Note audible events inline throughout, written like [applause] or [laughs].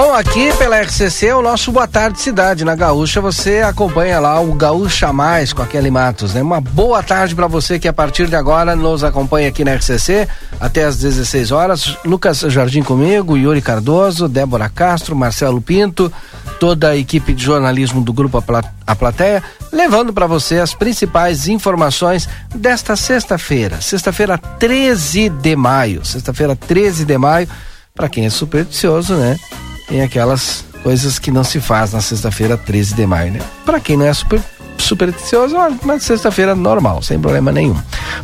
Bom, aqui pela RCC, o nosso Boa Tarde Cidade. Na Gaúcha, você acompanha lá o Gaúcha Mais com a Kelly Matos, né? Uma boa tarde para você que a partir de agora nos acompanha aqui na RCC até às 16 horas. Lucas Jardim comigo, Yuri Cardoso, Débora Castro, Marcelo Pinto, toda a equipe de jornalismo do Grupo A Plateia, levando para você as principais informações desta sexta-feira. Sexta-feira, 13 de maio. Sexta-feira, 13 de maio. Para quem é supersticioso, né? Tem aquelas coisas que não se faz na sexta-feira 13 de maio, né? Para quem não é super supersticioso, uma sexta-feira normal, sem problema nenhum.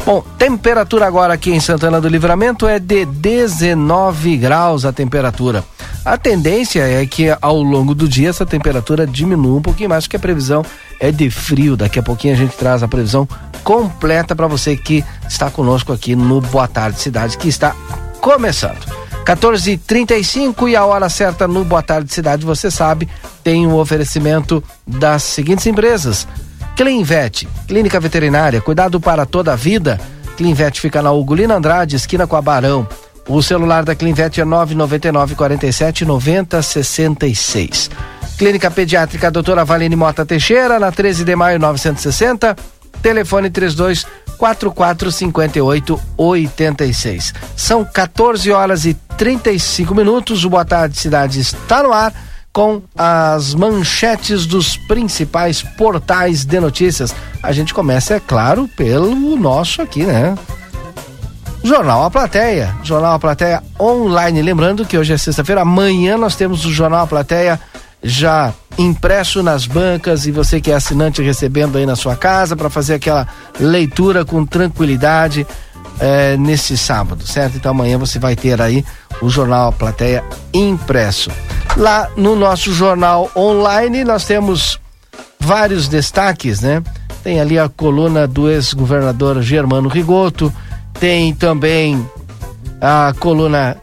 Bom, temperatura agora aqui em Santana do Livramento é de 19 graus a temperatura. A tendência é que ao longo do dia essa temperatura diminua um pouquinho mais, porque a previsão é de frio. Daqui a pouquinho a gente traz a previsão completa para você que está conosco aqui no Boa Tarde Cidade, que está começando. 14h35 e a hora certa no Boa Tarde Cidade, você sabe, tem um oferecimento das seguintes empresas. Clinvet, Clínica Veterinária, cuidado para toda a vida. Clinvet fica na Ugolina Andrade, esquina com a Barão. O celular da Clinvet é 999 47 90 66. Clínica Pediátrica Doutora Valine Mota Teixeira, na 13 de maio 960. Telefone 32 44 58 86. São 14 horas e 35 minutos. O Boa Tarde Cidade está no ar com as manchetes dos principais portais de notícias. A gente começa, é claro, pelo nosso aqui, né? Jornal A Plateia. Jornal A Plateia online. Lembrando que hoje é sexta-feira, amanhã nós temos o Jornal A Plateia já impresso nas bancas e você que é assinante recebendo aí na sua casa para fazer aquela leitura com tranquilidade é, nesse sábado, certo? Então amanhã você vai ter aí o jornal Plateia impresso. Lá no nosso jornal online nós temos vários destaques, né? Tem ali a coluna do ex-governador Germano Rigoto, tem também a coluna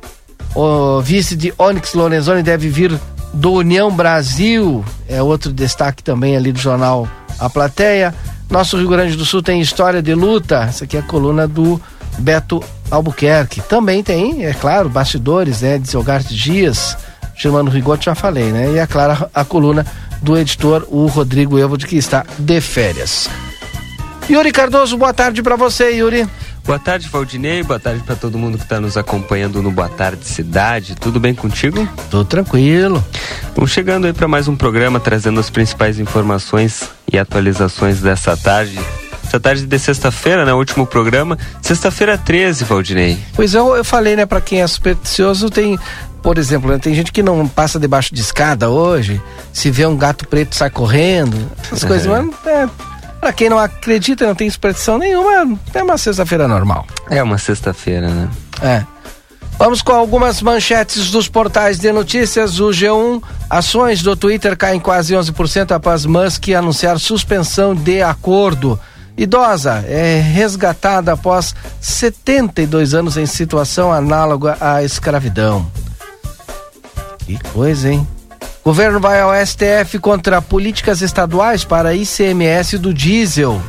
o vice de Onyx Lorenzoni deve vir do União Brasil, é outro destaque também ali do jornal A Plateia. Nosso Rio Grande do Sul tem história de luta, essa aqui é a coluna do Beto Albuquerque. Também tem, é claro, bastidores, né, de Zelgarte Dias, Germano Rigotti, já falei, né? E é claro, a, coluna do editor, o Rodrigo Evode, que está de férias. Yuri Cardoso, boa tarde para você, Yuri. Boa tarde, Valdinei. Boa tarde para todo mundo que está nos acompanhando no Boa Tarde Cidade. Tudo bem contigo? Tudo tranquilo. Vamos chegando aí para mais um programa trazendo as principais informações e atualizações dessa tarde. Essa tarde de sexta-feira, né? Último programa. Sexta-feira 13, Valdinei. Pois eu, eu falei, né? Para quem é supersticioso, tem por exemplo, né, tem gente que não passa debaixo de escada hoje, se vê um gato preto sai correndo, essas coisas, mas é, Pra quem não acredita, não tem expressão nenhuma, é uma sexta-feira normal. É uma sexta-feira, né? É. Vamos com algumas manchetes dos portais de notícias. O G1, ações do Twitter caem quase 11% após Musk anunciar suspensão de acordo. Idosa é resgatada após 72 anos em situação análoga à escravidão. Que coisa, hein? Governo vai ao STF contra políticas estaduais para ICMS do diesel.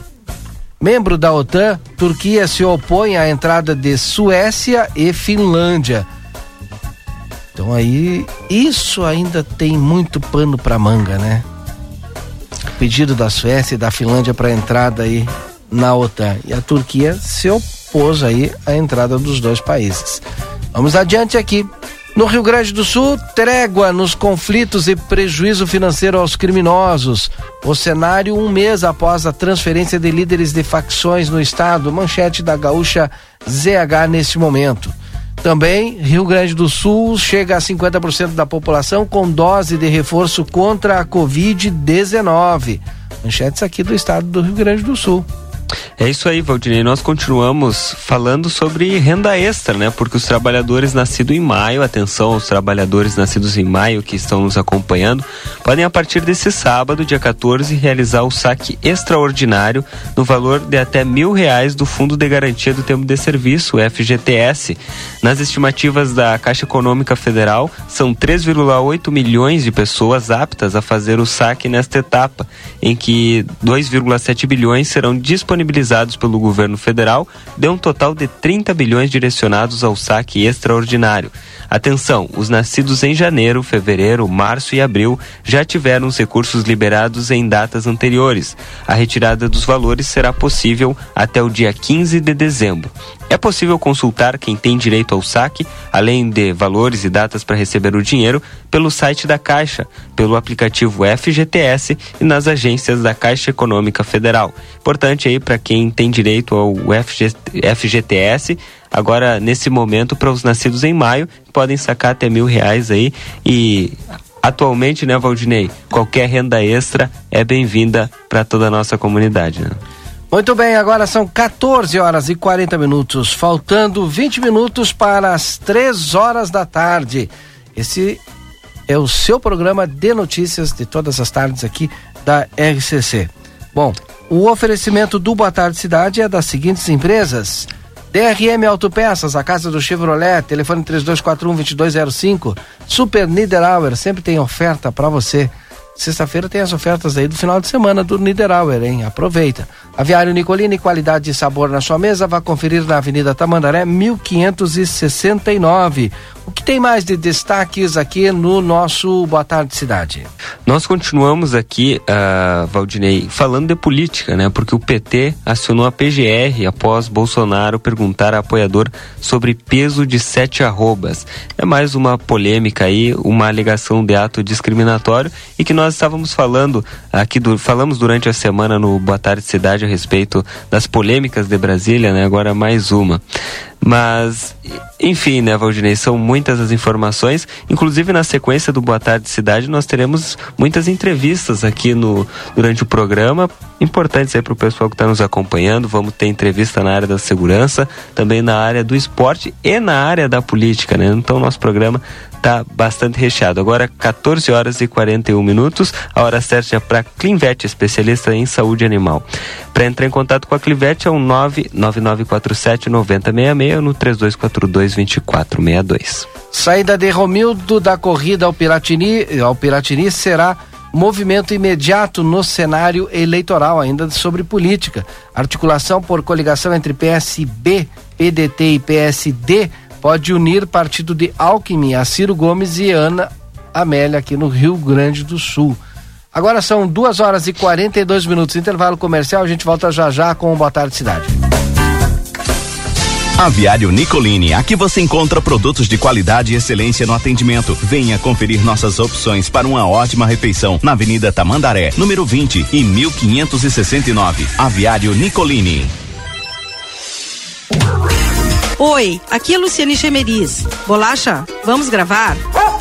Membro da OTAN, Turquia se opõe à entrada de Suécia e Finlândia. Então aí, isso ainda tem muito pano para manga, né? Pedido da Suécia e da Finlândia para entrada aí na OTAN. E a Turquia se opôs aí à entrada dos dois países. Vamos adiante aqui. No Rio Grande do Sul, trégua nos conflitos e prejuízo financeiro aos criminosos. O cenário um mês após a transferência de líderes de facções no estado. Manchete da gaúcha ZH neste momento. Também, Rio Grande do Sul chega a 50% da população com dose de reforço contra a Covid-19. Manchetes aqui do estado do Rio Grande do Sul. É isso aí, Valdinei. Nós continuamos falando sobre renda extra, né? Porque os trabalhadores nascidos em maio, atenção aos trabalhadores nascidos em maio que estão nos acompanhando, podem a partir desse sábado, dia 14, realizar o saque extraordinário no valor de até mil reais do Fundo de Garantia do Tempo de Serviço, FGTS. Nas estimativas da Caixa Econômica Federal, são 3,8 milhões de pessoas aptas a fazer o saque nesta etapa, em que 2,7 bilhões serão disponibilizados disponibilizados pelo governo federal deu um total de 30 bilhões direcionados ao saque extraordinário. Atenção, os nascidos em janeiro, fevereiro, março e abril já tiveram os recursos liberados em datas anteriores. A retirada dos valores será possível até o dia 15 de dezembro. É possível consultar quem tem direito ao saque, além de valores e datas para receber o dinheiro, pelo site da Caixa, pelo aplicativo FGTS e nas agências da Caixa Econômica Federal. Importante aí para quem tem direito ao FG, FGTS, agora nesse momento para os nascidos em maio, podem sacar até mil reais aí e atualmente, né, Valdinei, qualquer renda extra é bem-vinda para toda a nossa comunidade, né? Muito bem, agora são 14 horas e 40 minutos, faltando 20 minutos para as 3 horas da tarde. Esse é o seu programa de notícias de todas as tardes aqui da RCC. Bom, o oferecimento do Boa Tarde Cidade é das seguintes empresas: DRM Autopeças, a casa do Chevrolet, telefone 3241-2205. Super Niederauer, sempre tem oferta para você. Sexta-feira tem as ofertas aí do final de semana do Niederauer, hein? Aproveita. Aviário Nicolini, qualidade e sabor na sua mesa. Vá conferir na Avenida Tamandaré, 1569. O que tem mais de destaques aqui no nosso Boa Tarde Cidade? Nós continuamos aqui, uh, Valdinei, falando de política, né? Porque o PT acionou a PGR após Bolsonaro perguntar a apoiador sobre peso de sete arrobas. É mais uma polêmica aí, uma alegação de ato discriminatório e que nós estávamos falando aqui, do, falamos durante a semana no Boa Tarde Cidade a respeito das polêmicas de Brasília, né? Agora mais uma. Mas, enfim, né, Valdinei, são muitas as informações. Inclusive, na sequência do Boa Tarde Cidade, nós teremos muitas entrevistas aqui no, durante o programa, importantes aí para o pessoal que está nos acompanhando. Vamos ter entrevista na área da segurança, também na área do esporte e na área da política, né? Então, nosso programa está bastante recheado. Agora, 14 horas e 41 minutos, a hora certa é para Clinvet, especialista em saúde animal. Para entrar em contato com a Clinvet é o 99947 9066 no 3242 2462. Saída de Romildo da corrida ao Piratini, ao Piratini será movimento imediato no cenário eleitoral, ainda sobre política. Articulação por coligação entre PSB, PDT e PSD pode unir partido de Alckmin a Ciro Gomes e Ana Amélia aqui no Rio Grande do Sul. Agora são duas horas e 42 minutos. Intervalo comercial, a gente volta já já com o Boa Tarde Cidade. Aviário Nicolini, aqui você encontra produtos de qualidade e excelência no atendimento. Venha conferir nossas opções para uma ótima refeição na Avenida Tamandaré, número 20 e 1569. Aviário Nicolini. Oi, aqui é Luciane Chemeris. Bolacha, vamos gravar?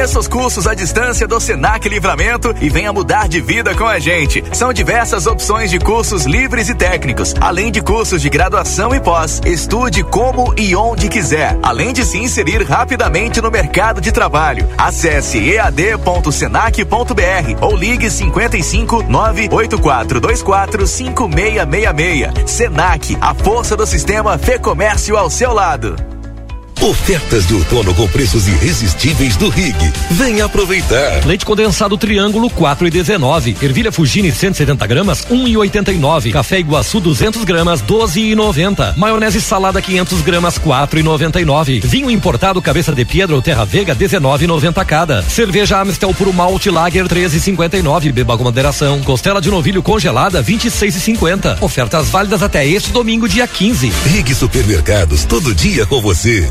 Conheça os cursos à distância do Senac Livramento e venha mudar de vida com a gente. São diversas opções de cursos livres e técnicos, além de cursos de graduação e pós. Estude como e onde quiser, além de se inserir rapidamente no mercado de trabalho. Acesse ead.senac.br ou ligue 55 98424 5666. Senac, a força do sistema Fê Comércio ao seu lado. Ofertas de outono com preços irresistíveis do Rig. Venha aproveitar. Leite condensado Triângulo 4 e 19. Ervilha Fugini 170 gramas 1 e 89. Café Iguaçu 200 gramas 12 e 90. Maionese salada 500 gramas 4 e 99. Vinho importado Cabeça de Pedra ou Terra Vega 19 e 90 cada. Cerveja Amstel Puro Malte Lager 13 e 59. Beba com moderação. Costela de novilho congelada 26 e 50. Ofertas válidas até este domingo dia 15. Rig Supermercados todo dia com você.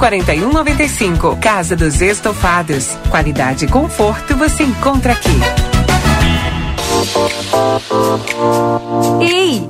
4195. Casa dos Estofados. Qualidade e conforto você encontra aqui. Ei,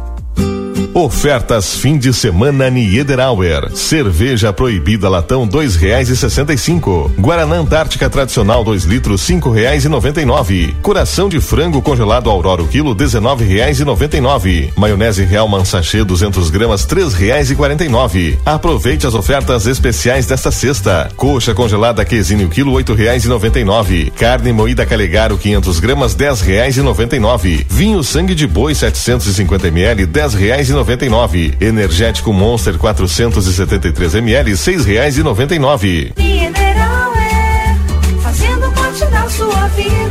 Ofertas fim de semana Niederauer. Cerveja proibida latão dois reais e sessenta e cinco. Guaraná Antártica tradicional 2 litros cinco reais e noventa e nove. Coração de frango congelado Aurora o quilo dezenove reais e noventa e nove. Maionese Real Sachê 200 gramas três reais e quarenta e nove. Aproveite as ofertas especiais desta sexta. Coxa congelada Quesine o quilo oito reais e noventa e nove. Carne moída Calegaro 500 gramas dez reais e noventa e nove. Vinho sangue de boi 750 ml dez reais e 99. Energético Monster 473 ml, seis reais e noventa e nove. Mineral é fazendo parte da sua vida.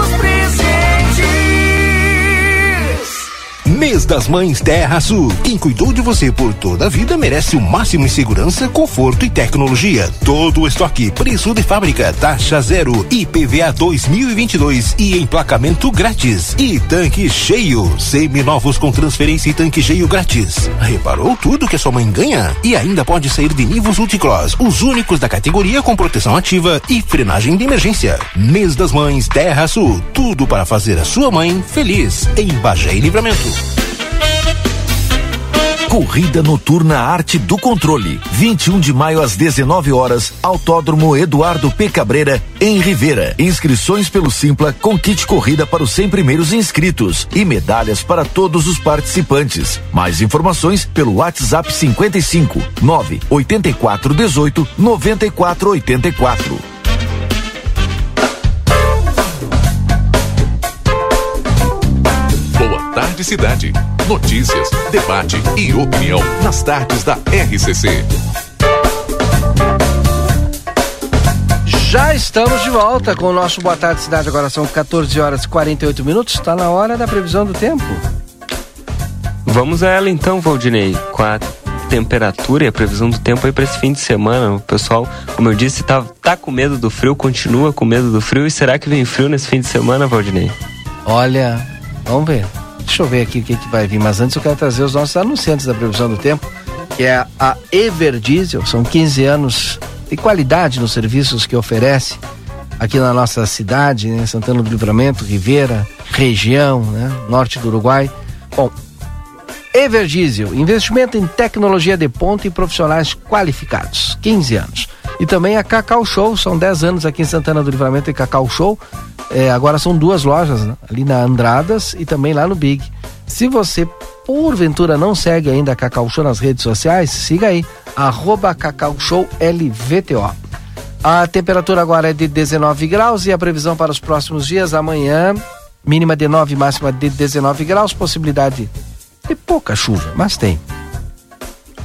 Mês das Mães Terra Sul. Quem cuidou de você por toda a vida merece o máximo em segurança, conforto e tecnologia. Todo o estoque, preço de fábrica, taxa zero, IPVA 2022 e emplacamento grátis. E tanque cheio, semi-novos com transferência e tanque cheio grátis. Reparou tudo que a sua mãe ganha? E ainda pode sair de Nivus Multicross, os únicos da categoria com proteção ativa e frenagem de emergência. Mês das Mães Terra Sul. Tudo para fazer a sua mãe feliz. Em Bagé e Livramento. Corrida Noturna Arte do Controle. 21 de maio às 19 horas, Autódromo Eduardo P. Cabreira, em Rivera. Inscrições pelo Simpla com kit corrida para os 100 primeiros inscritos e medalhas para todos os participantes. Mais informações pelo WhatsApp 55 9 84 18 94 84. Cidade. Notícias, debate e opinião nas tardes da RCC. Já estamos de volta com o nosso Boa Tarde Cidade. Agora são 14 horas e 48 minutos. Está na hora da previsão do tempo. Vamos a ela então, Valdinei, com a temperatura e a previsão do tempo aí para esse fim de semana. O pessoal, como eu disse, tá, tá com medo do frio, continua com medo do frio. E será que vem frio nesse fim de semana, Valdinei? Olha, vamos ver. Deixa eu ver aqui o que, que vai vir, mas antes eu quero trazer os nossos anunciantes da previsão do tempo, que é a Everdiesel, são 15 anos de qualidade nos serviços que oferece aqui na nossa cidade, né? Santana do Livramento, Rivera, região, né? Norte do Uruguai. Bom, Everdiesel, investimento em tecnologia de ponta e profissionais qualificados, 15 anos. E também a Cacau Show, são 10 anos aqui em Santana do Livramento e Cacau Show. É, agora são duas lojas, né? ali na Andradas e também lá no Big. Se você, porventura, não segue ainda a Cacau Show nas redes sociais, siga aí, arroba Cacau Show LVTO. A temperatura agora é de 19 graus e a previsão para os próximos dias, amanhã, mínima de 9, máxima de 19 graus, possibilidade de pouca chuva, mas tem.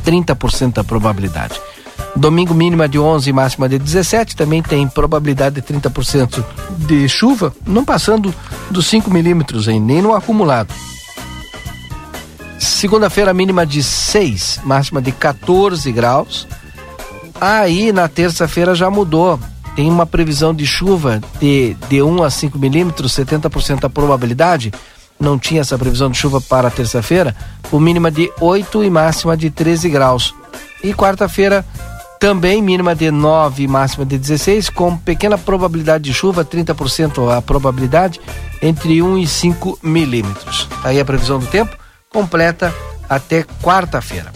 30% da probabilidade. Domingo mínima de 11, máxima de 17, também tem probabilidade de 30% de chuva, não passando dos 5 milímetros aí, nem no acumulado. Segunda-feira mínima de 6, máxima de 14 graus. Aí na terça-feira já mudou. Tem uma previsão de chuva de, de 1 a 5 milímetros, 70% a probabilidade. Não tinha essa previsão de chuva para terça-feira, com mínima de 8 e máxima de 13 graus. E quarta-feira também mínima de 9 e máxima de 16, com pequena probabilidade de chuva, 30% a probabilidade, entre 1 e 5 milímetros. Tá aí a previsão do tempo, completa até quarta-feira.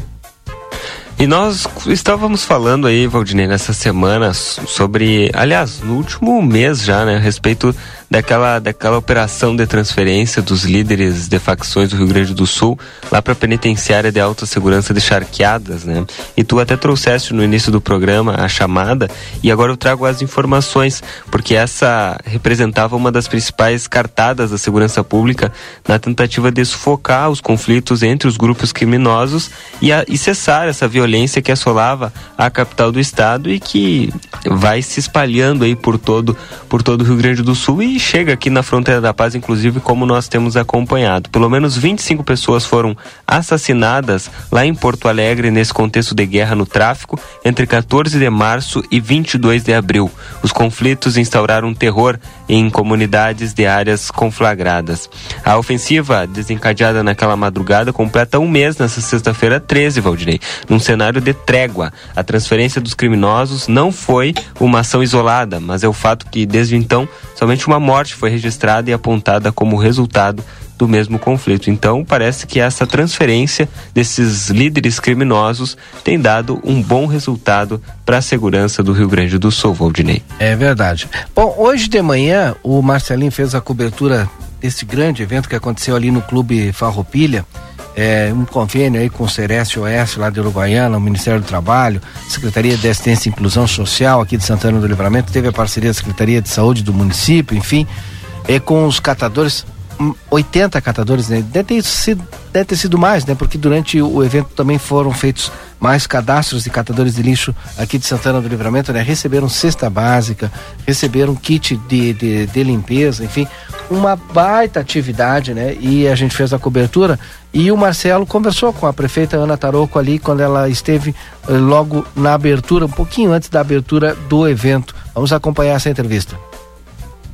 E nós estávamos falando aí, Valdinei, nessa semana sobre, aliás, no último mês já, né, a respeito daquela, daquela operação de transferência dos líderes de facções do Rio Grande do Sul lá para a penitenciária de alta segurança de Charqueadas, né? E tu até trouxeste no início do programa a chamada e agora eu trago as informações, porque essa representava uma das principais cartadas da segurança pública na tentativa de sufocar os conflitos entre os grupos criminosos e, a, e cessar essa violência que assolava a capital do estado e que vai se espalhando aí por todo por todo o Rio Grande do Sul e chega aqui na fronteira da paz, inclusive, como nós temos acompanhado. Pelo menos 25 pessoas foram assassinadas lá em Porto Alegre nesse contexto de guerra no tráfico entre 14 de março e 22 de abril. Os conflitos instauraram terror em comunidades de áreas conflagradas. A ofensiva desencadeada naquela madrugada completa um mês nessa sexta-feira 13, Valdinei, num cenário de trégua. A transferência dos criminosos não foi uma ação isolada, mas é o fato que desde então somente uma morte foi registrada e apontada como resultado do mesmo conflito. Então, parece que essa transferência desses líderes criminosos tem dado um bom resultado para a segurança do Rio Grande do Sul, Valdinei. É verdade. Bom, hoje de manhã o Marcelinho fez a cobertura desse grande evento que aconteceu ali no Clube Farroupilha. É, um convênio aí com o Cereste Oeste lá de Uruguaiana, o Ministério do Trabalho, Secretaria de Assistência e Inclusão Social aqui de Santana do Livramento, teve a parceria da Secretaria de Saúde do município, enfim, é com os catadores 80 catadores, né? Deve ter sido, deve ter sido mais, né? Porque durante o evento também foram feitos mais cadastros de catadores de lixo aqui de Santana do Livramento, né? Receberam cesta básica, receberam kit de, de, de limpeza, enfim, uma baita atividade, né? E a gente fez a cobertura e o Marcelo conversou com a prefeita Ana Taroco ali quando ela esteve eh, logo na abertura, um pouquinho antes da abertura do evento. Vamos acompanhar essa entrevista.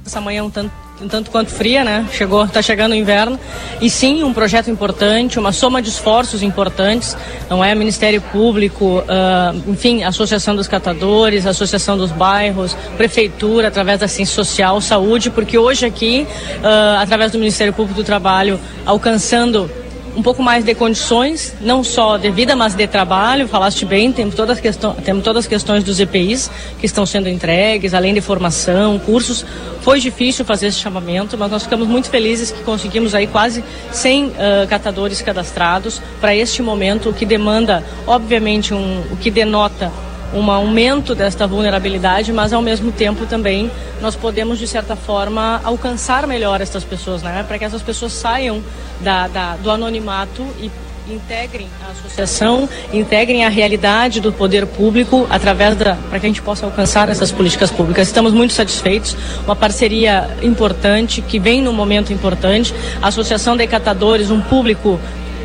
Essa manhã um tanto um tanto quanto fria, né? Chegou, está chegando o inverno. E sim, um projeto importante, uma soma de esforços importantes. Não é Ministério Público, uh, enfim, Associação dos Catadores, Associação dos Bairros, Prefeitura, através da Ciência Social, Saúde, porque hoje aqui, uh, através do Ministério Público do Trabalho, alcançando um pouco mais de condições, não só de vida, mas de trabalho. Falaste bem, temos todas, as temos todas as questões dos EPIs que estão sendo entregues, além de formação, cursos. Foi difícil fazer esse chamamento, mas nós ficamos muito felizes que conseguimos aí quase 100 uh, catadores cadastrados para este momento, o que demanda, obviamente, um, o que denota um aumento desta vulnerabilidade, mas ao mesmo tempo também nós podemos de certa forma alcançar melhor essas pessoas, né? Para que essas pessoas saiam da, da, do anonimato e integrem a associação, integrem a realidade do poder público através da para que a gente possa alcançar essas políticas públicas. Estamos muito satisfeitos, uma parceria importante que vem num momento importante, a Associação de Catadores, um público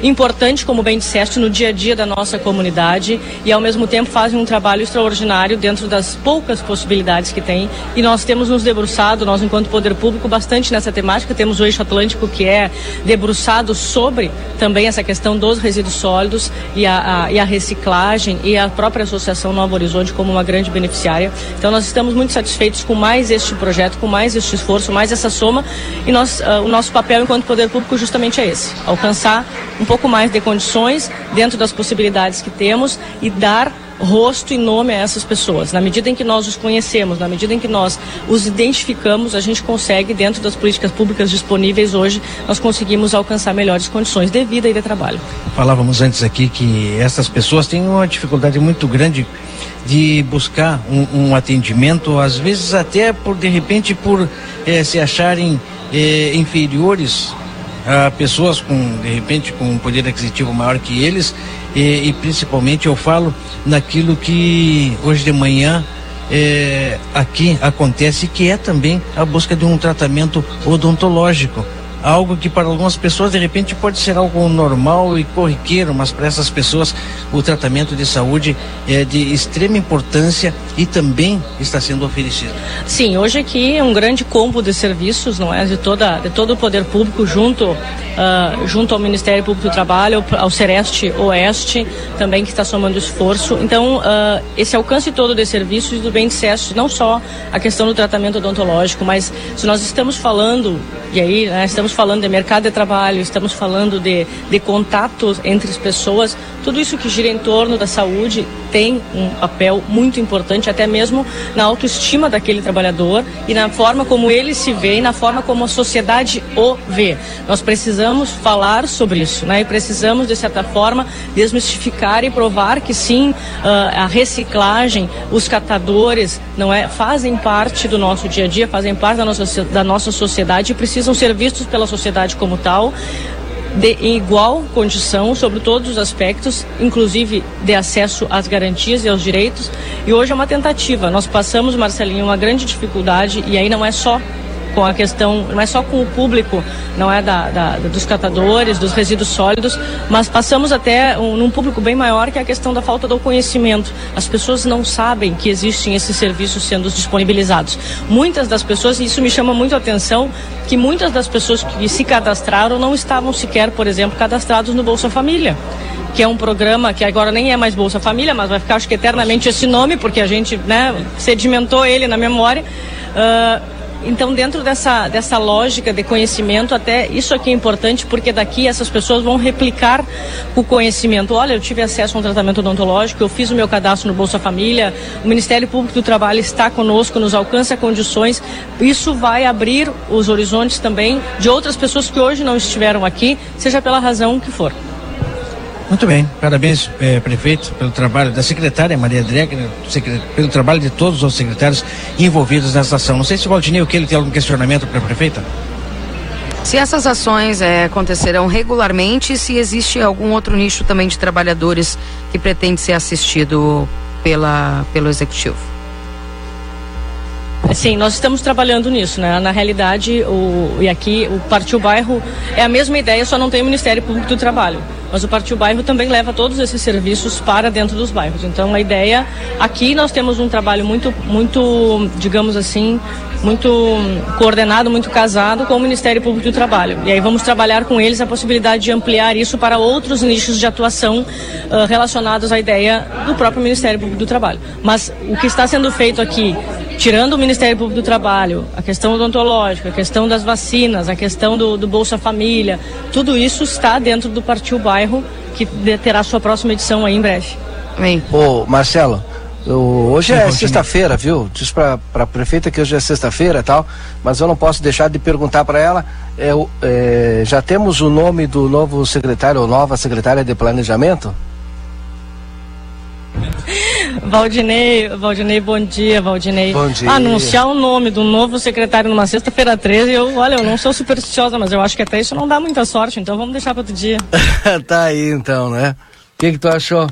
importante, como bem disseste, no dia a dia da nossa comunidade e ao mesmo tempo fazem um trabalho extraordinário dentro das poucas possibilidades que tem. E nós temos nos debruçado, nós enquanto poder público, bastante nessa temática. Temos o eixo atlântico que é debruçado sobre também essa questão dos resíduos sólidos e a, a, e a reciclagem e a própria Associação Novo Horizonte como uma grande beneficiária. Então nós estamos muito satisfeitos com mais este projeto, com mais este esforço, mais essa soma e nós, uh, o nosso papel enquanto poder público justamente é esse, alcançar um pouco mais de condições dentro das possibilidades que temos e dar rosto e nome a essas pessoas. Na medida em que nós os conhecemos, na medida em que nós os identificamos, a gente consegue, dentro das políticas públicas disponíveis hoje, nós conseguimos alcançar melhores condições de vida e de trabalho. Falávamos antes aqui que essas pessoas têm uma dificuldade muito grande de buscar um, um atendimento, às vezes até por de repente por eh, se acharem eh, inferiores a pessoas com de repente com um poder aquisitivo maior que eles e, e principalmente eu falo naquilo que hoje de manhã eh, aqui acontece que é também a busca de um tratamento odontológico algo que para algumas pessoas de repente pode ser algo normal e corriqueiro, mas para essas pessoas o tratamento de saúde é de extrema importância e também está sendo oferecido. Sim, hoje aqui é um grande combo de serviços, não é, de toda de todo o poder público junto uh, junto ao Ministério Público do Trabalho, ao Sereste Oeste, também que está somando esforço. Então, uh, esse alcance todo de serviços do bem disseste, não só a questão do tratamento odontológico, mas se nós estamos falando e aí né, estamos falando de mercado de trabalho, estamos falando de, de contatos entre as pessoas, tudo isso que gira em torno da saúde tem um papel muito importante, até mesmo na autoestima daquele trabalhador e na forma como ele se vê e na forma como a sociedade o vê. Nós precisamos falar sobre isso, né? E precisamos, de certa forma, desmistificar e provar que sim, uh, a reciclagem, os catadores, não é, fazem parte do nosso dia a dia, fazem parte da nossa, da nossa sociedade e precisam ser vistos pela sociedade como tal de, em igual condição sobre todos os aspectos, inclusive de acesso às garantias e aos direitos. E hoje é uma tentativa. Nós passamos, Marcelinho, uma grande dificuldade, e aí não é só com a questão, não é só com o público, não é da, da dos catadores, dos resíduos sólidos, mas passamos até um, num público bem maior que é a questão da falta do conhecimento. As pessoas não sabem que existem esses serviços sendo disponibilizados. Muitas das pessoas, e isso me chama muito a atenção, que muitas das pessoas que se cadastraram não estavam sequer, por exemplo, cadastrados no Bolsa Família que é um programa que agora nem é mais Bolsa Família, mas vai ficar acho que eternamente esse nome, porque a gente né, sedimentou ele na memória. Uh, então, dentro dessa, dessa lógica de conhecimento, até isso aqui é importante, porque daqui essas pessoas vão replicar o conhecimento. Olha, eu tive acesso a um tratamento odontológico, eu fiz o meu cadastro no Bolsa Família, o Ministério Público do Trabalho está conosco, nos alcança condições. Isso vai abrir os horizontes também de outras pessoas que hoje não estiveram aqui, seja pela razão que for. Muito bem, parabéns, eh, prefeito, pelo trabalho da secretária Maria Dregner, pelo trabalho de todos os secretários envolvidos nessa ação. Não sei se o Valdinei, o que ele tem algum questionamento para a prefeita? Se essas ações eh, acontecerão regularmente, se existe algum outro nicho também de trabalhadores que pretende ser assistido pela, pelo executivo? Sim, nós estamos trabalhando nisso, né? Na realidade, o, e aqui o Partiu Bairro é a mesma ideia, só não tem o Ministério Público do Trabalho. Mas o Partiu Bairro também leva todos esses serviços para dentro dos bairros. Então a ideia, aqui nós temos um trabalho muito, muito, digamos assim, muito coordenado, muito casado com o Ministério Público do Trabalho. E aí vamos trabalhar com eles a possibilidade de ampliar isso para outros nichos de atuação uh, relacionados à ideia do próprio Ministério Público do Trabalho. Mas o que está sendo feito aqui tirando o Ministério Público do Trabalho, a questão odontológica, a questão das vacinas, a questão do, do Bolsa Família, tudo isso está dentro do Partiu Bairro, que terá sua próxima edição aí em breve. Amém. Ô, Marcelo, eu, hoje é sexta-feira, viu? Diz para a prefeita que hoje é sexta-feira e tal, mas eu não posso deixar de perguntar para ela. É, é, já temos o nome do novo secretário ou nova secretária de planejamento? [laughs] Valdinei, Valdinei, bom dia, Valdinei. Bom dia. Anunciar o nome do novo secretário numa sexta-feira 13, eu, olha, eu não sou supersticiosa, mas eu acho que até isso não dá muita sorte, então vamos deixar para outro dia. [laughs] tá aí então, né? O que, que tu achou?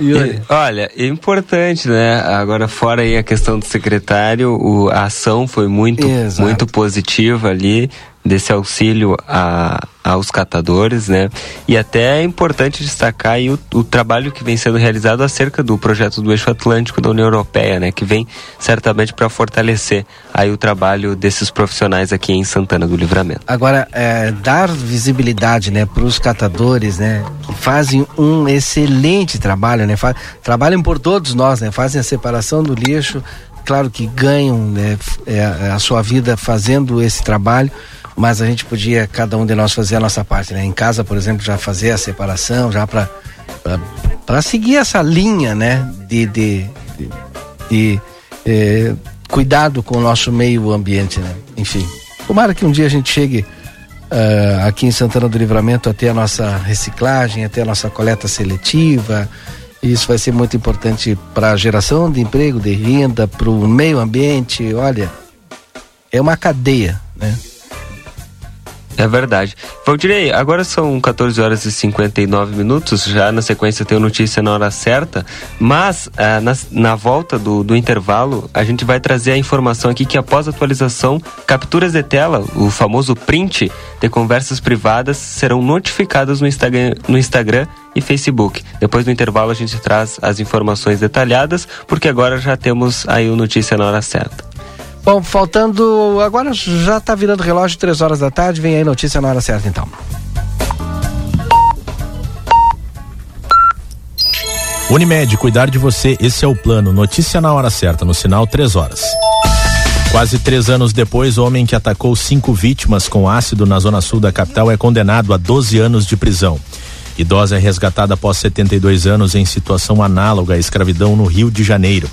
E, olha, é importante, né? Agora, fora aí a questão do secretário, o, a ação foi muito, muito positiva ali desse auxílio a, aos catadores, né? E até é importante destacar aí o, o, trabalho que vem sendo realizado acerca do projeto do Eixo Atlântico da União Europeia, né? Que vem certamente para fortalecer aí o trabalho desses profissionais aqui em Santana do Livramento. Agora, é, dar visibilidade, né, para os catadores, né? Que fazem um excelente trabalho, né? Trabalham por todos nós, né? Fazem a separação do lixo, claro que ganham né, é, a sua vida fazendo esse trabalho mas a gente podia cada um de nós fazer a nossa parte, né? Em casa, por exemplo, já fazer a separação, já para para seguir essa linha, né? De, de, de, de eh, cuidado com o nosso meio ambiente, né? Enfim, tomara que um dia a gente chegue uh, aqui em Santana do Livramento até a nossa reciclagem, até a nossa coleta seletiva. Isso vai ser muito importante para a geração de emprego, de renda, para o meio ambiente. Olha, é uma cadeia, né? É verdade. Valdirei, agora são 14 horas e 59 minutos, já na sequência tem notícia na hora certa, mas ah, na, na, volta do, do intervalo a gente vai trazer a informação aqui que após atualização, capturas de tela, o famoso print de conversas privadas serão notificadas no Instagram, no Instagram e Facebook. Depois do intervalo a gente traz as informações detalhadas, porque agora já temos aí o notícia na hora certa. Bom, faltando. Agora já está virando relógio, três horas da tarde. Vem aí notícia na hora certa, então. Unimed, cuidar de você, esse é o plano. Notícia na hora certa, no sinal três horas. Quase três anos depois, o homem que atacou cinco vítimas com ácido na zona sul da capital é condenado a 12 anos de prisão. Idosa é resgatada após 72 anos em situação análoga à escravidão no Rio de Janeiro.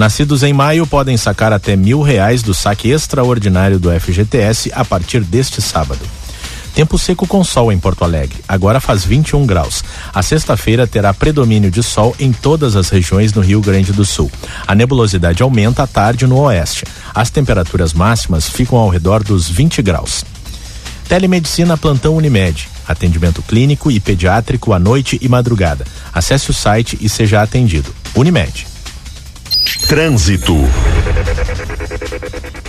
Nascidos em maio podem sacar até mil reais do saque extraordinário do FGTS a partir deste sábado. Tempo seco com sol em Porto Alegre. Agora faz 21 graus. A sexta-feira terá predomínio de sol em todas as regiões no Rio Grande do Sul. A nebulosidade aumenta à tarde no oeste. As temperaturas máximas ficam ao redor dos 20 graus. Telemedicina Plantão Unimed. Atendimento clínico e pediátrico à noite e madrugada. Acesse o site e seja atendido. Unimed. Trânsito.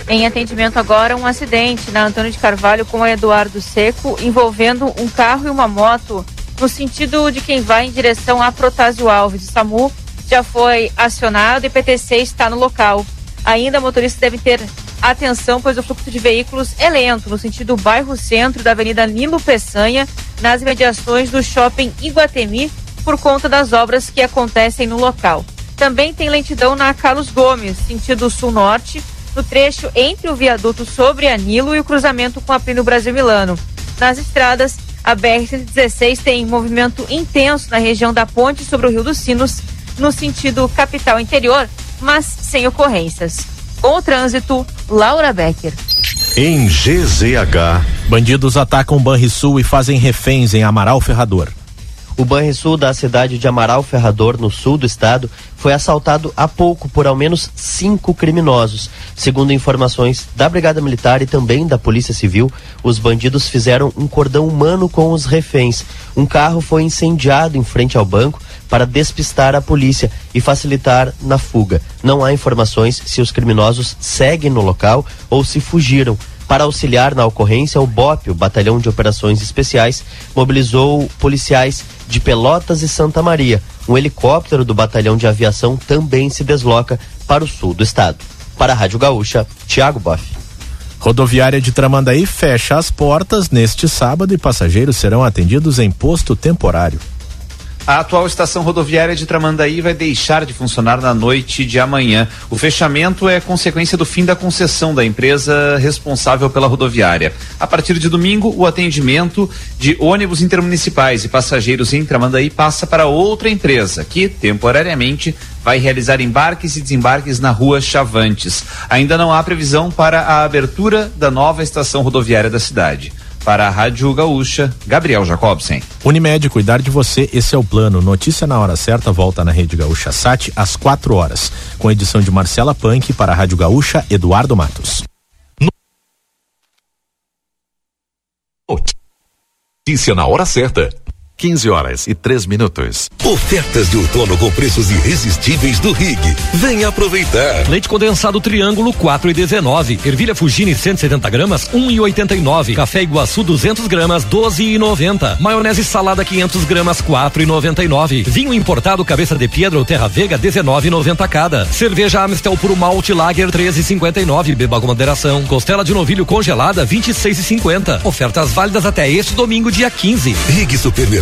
Em atendimento agora, um acidente na Antônio de Carvalho com o Eduardo Seco, envolvendo um carro e uma moto, no sentido de quem vai em direção a Protásio Alves. O SAMU já foi acionado e PTC está no local. Ainda motoristas devem ter atenção, pois o fluxo de veículos é lento, no sentido bairro centro da Avenida Nilo Peçanha, nas imediações do shopping Iguatemi, por conta das obras que acontecem no local. Também tem lentidão na Carlos Gomes, sentido sul-norte, no trecho entre o viaduto sobre a Nilo e o cruzamento com a Plínio Brasil Milano. Nas estradas, a BR-116 tem movimento intenso na região da ponte sobre o Rio dos Sinos, no sentido capital interior, mas sem ocorrências. Com o trânsito, Laura Becker. Em GZH, bandidos atacam Banrisul e fazem reféns em Amaral Ferrador. O Banrisul da cidade de Amaral Ferrador, no sul do estado, foi assaltado há pouco por ao menos cinco criminosos. Segundo informações da Brigada Militar e também da Polícia Civil, os bandidos fizeram um cordão humano com os reféns. Um carro foi incendiado em frente ao banco para despistar a polícia e facilitar na fuga. Não há informações se os criminosos seguem no local ou se fugiram. Para auxiliar na ocorrência, o BOP, o Batalhão de Operações Especiais, mobilizou policiais de Pelotas e Santa Maria. Um helicóptero do Batalhão de Aviação também se desloca para o sul do estado. Para a Rádio Gaúcha, Tiago Boff. Rodoviária de Tramandaí fecha as portas neste sábado e passageiros serão atendidos em posto temporário. A atual estação rodoviária de Tramandaí vai deixar de funcionar na noite de amanhã. O fechamento é consequência do fim da concessão da empresa responsável pela rodoviária. A partir de domingo, o atendimento de ônibus intermunicipais e passageiros em Tramandaí passa para outra empresa, que temporariamente vai realizar embarques e desembarques na rua Chavantes. Ainda não há previsão para a abertura da nova estação rodoviária da cidade. Para a Rádio Gaúcha, Gabriel Jacobsen. Unimed, cuidar de você, esse é o plano. Notícia na hora certa volta na Rede Gaúcha Sat às 4 horas. Com edição de Marcela Punk para a Rádio Gaúcha, Eduardo Matos. Notícia na hora certa. 15 horas e 3 minutos. Ofertas de outono com preços irresistíveis do Rig. Venha aproveitar. Leite condensado Triângulo 4 e 19. Ervilha Fugini 170 gramas 1 e 89. Café Iguaçu 200 gramas 12 e 90. Maionese salada 500 gramas 4 e 99. Vinho importado Cabeça de Pedra ou Terra Vega 19 e 90 cada. Cerveja Amstel Puro Malte Lager 13 e 59. Beba com moderação. Costela de novilho congelada 26 e 50. Ofertas válidas até este domingo dia 15. Rig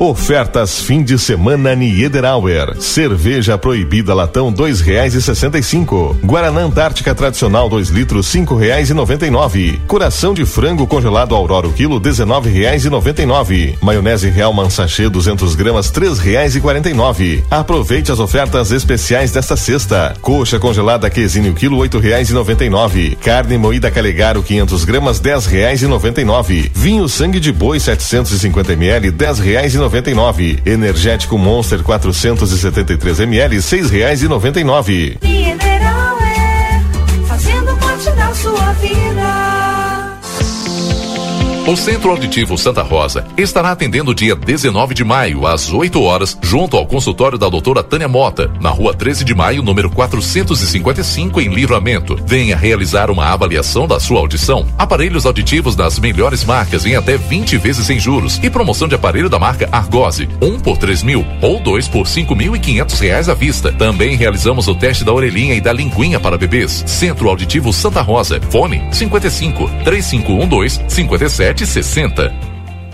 Ofertas fim de semana Niederauer. Cerveja proibida latão dois reais e sessenta e cinco. Guaraná Antártica tradicional 2 litros cinco reais e noventa e nove. Coração de frango congelado Aurora quilo dezenove reais e noventa e nove. Maionese Real Sachê 200 gramas três reais e quarenta e nove. Aproveite as ofertas especiais desta sexta. Coxa congelada Quesine quilo oito reais e noventa e nove. Carne moída Calegaro 500 gramas dez reais e noventa e nove. Vinho sangue de boi 750 ml dez reais e 99. Energético Monster 473 ml, seis reais e noventa e nove. Mineral é fazendo parte da sua vida. O Centro Auditivo Santa Rosa estará atendendo dia 19 de maio, às 8 horas, junto ao consultório da doutora Tânia Mota, na rua 13 de maio, número 455, em Livramento. Venha realizar uma avaliação da sua audição. Aparelhos auditivos das melhores marcas em até 20 vezes sem juros. E promoção de aparelho da marca Argose, um por três mil ou dois por cinco mil e quinhentos reais à vista. Também realizamos o teste da orelhinha e da linguinha para bebês. Centro Auditivo Santa Rosa. Fone 55 3512 57 60.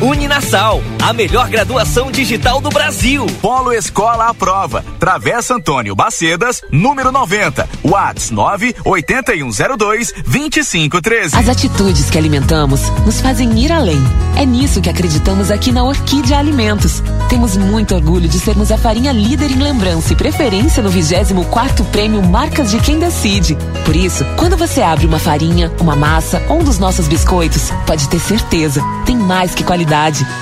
Uninasal, a melhor graduação digital do Brasil. Polo Escola à Prova. Travessa Antônio Bacedas, número 90. Whats 98102 2513. As atitudes que alimentamos nos fazem ir além. É nisso que acreditamos aqui na Orquídea Alimentos. Temos muito orgulho de sermos a farinha líder em lembrança e preferência no 24 Prêmio Marcas de Quem Decide. Por isso, quando você abre uma farinha, uma massa ou um dos nossos biscoitos, pode ter certeza, tem mais que qualidade,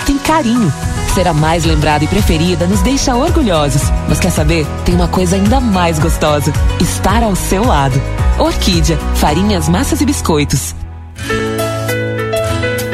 tem carinho. Ser a mais lembrada e preferida nos deixa orgulhosos. Mas quer saber? Tem uma coisa ainda mais gostosa: estar ao seu lado. Orquídea, farinhas, massas e biscoitos.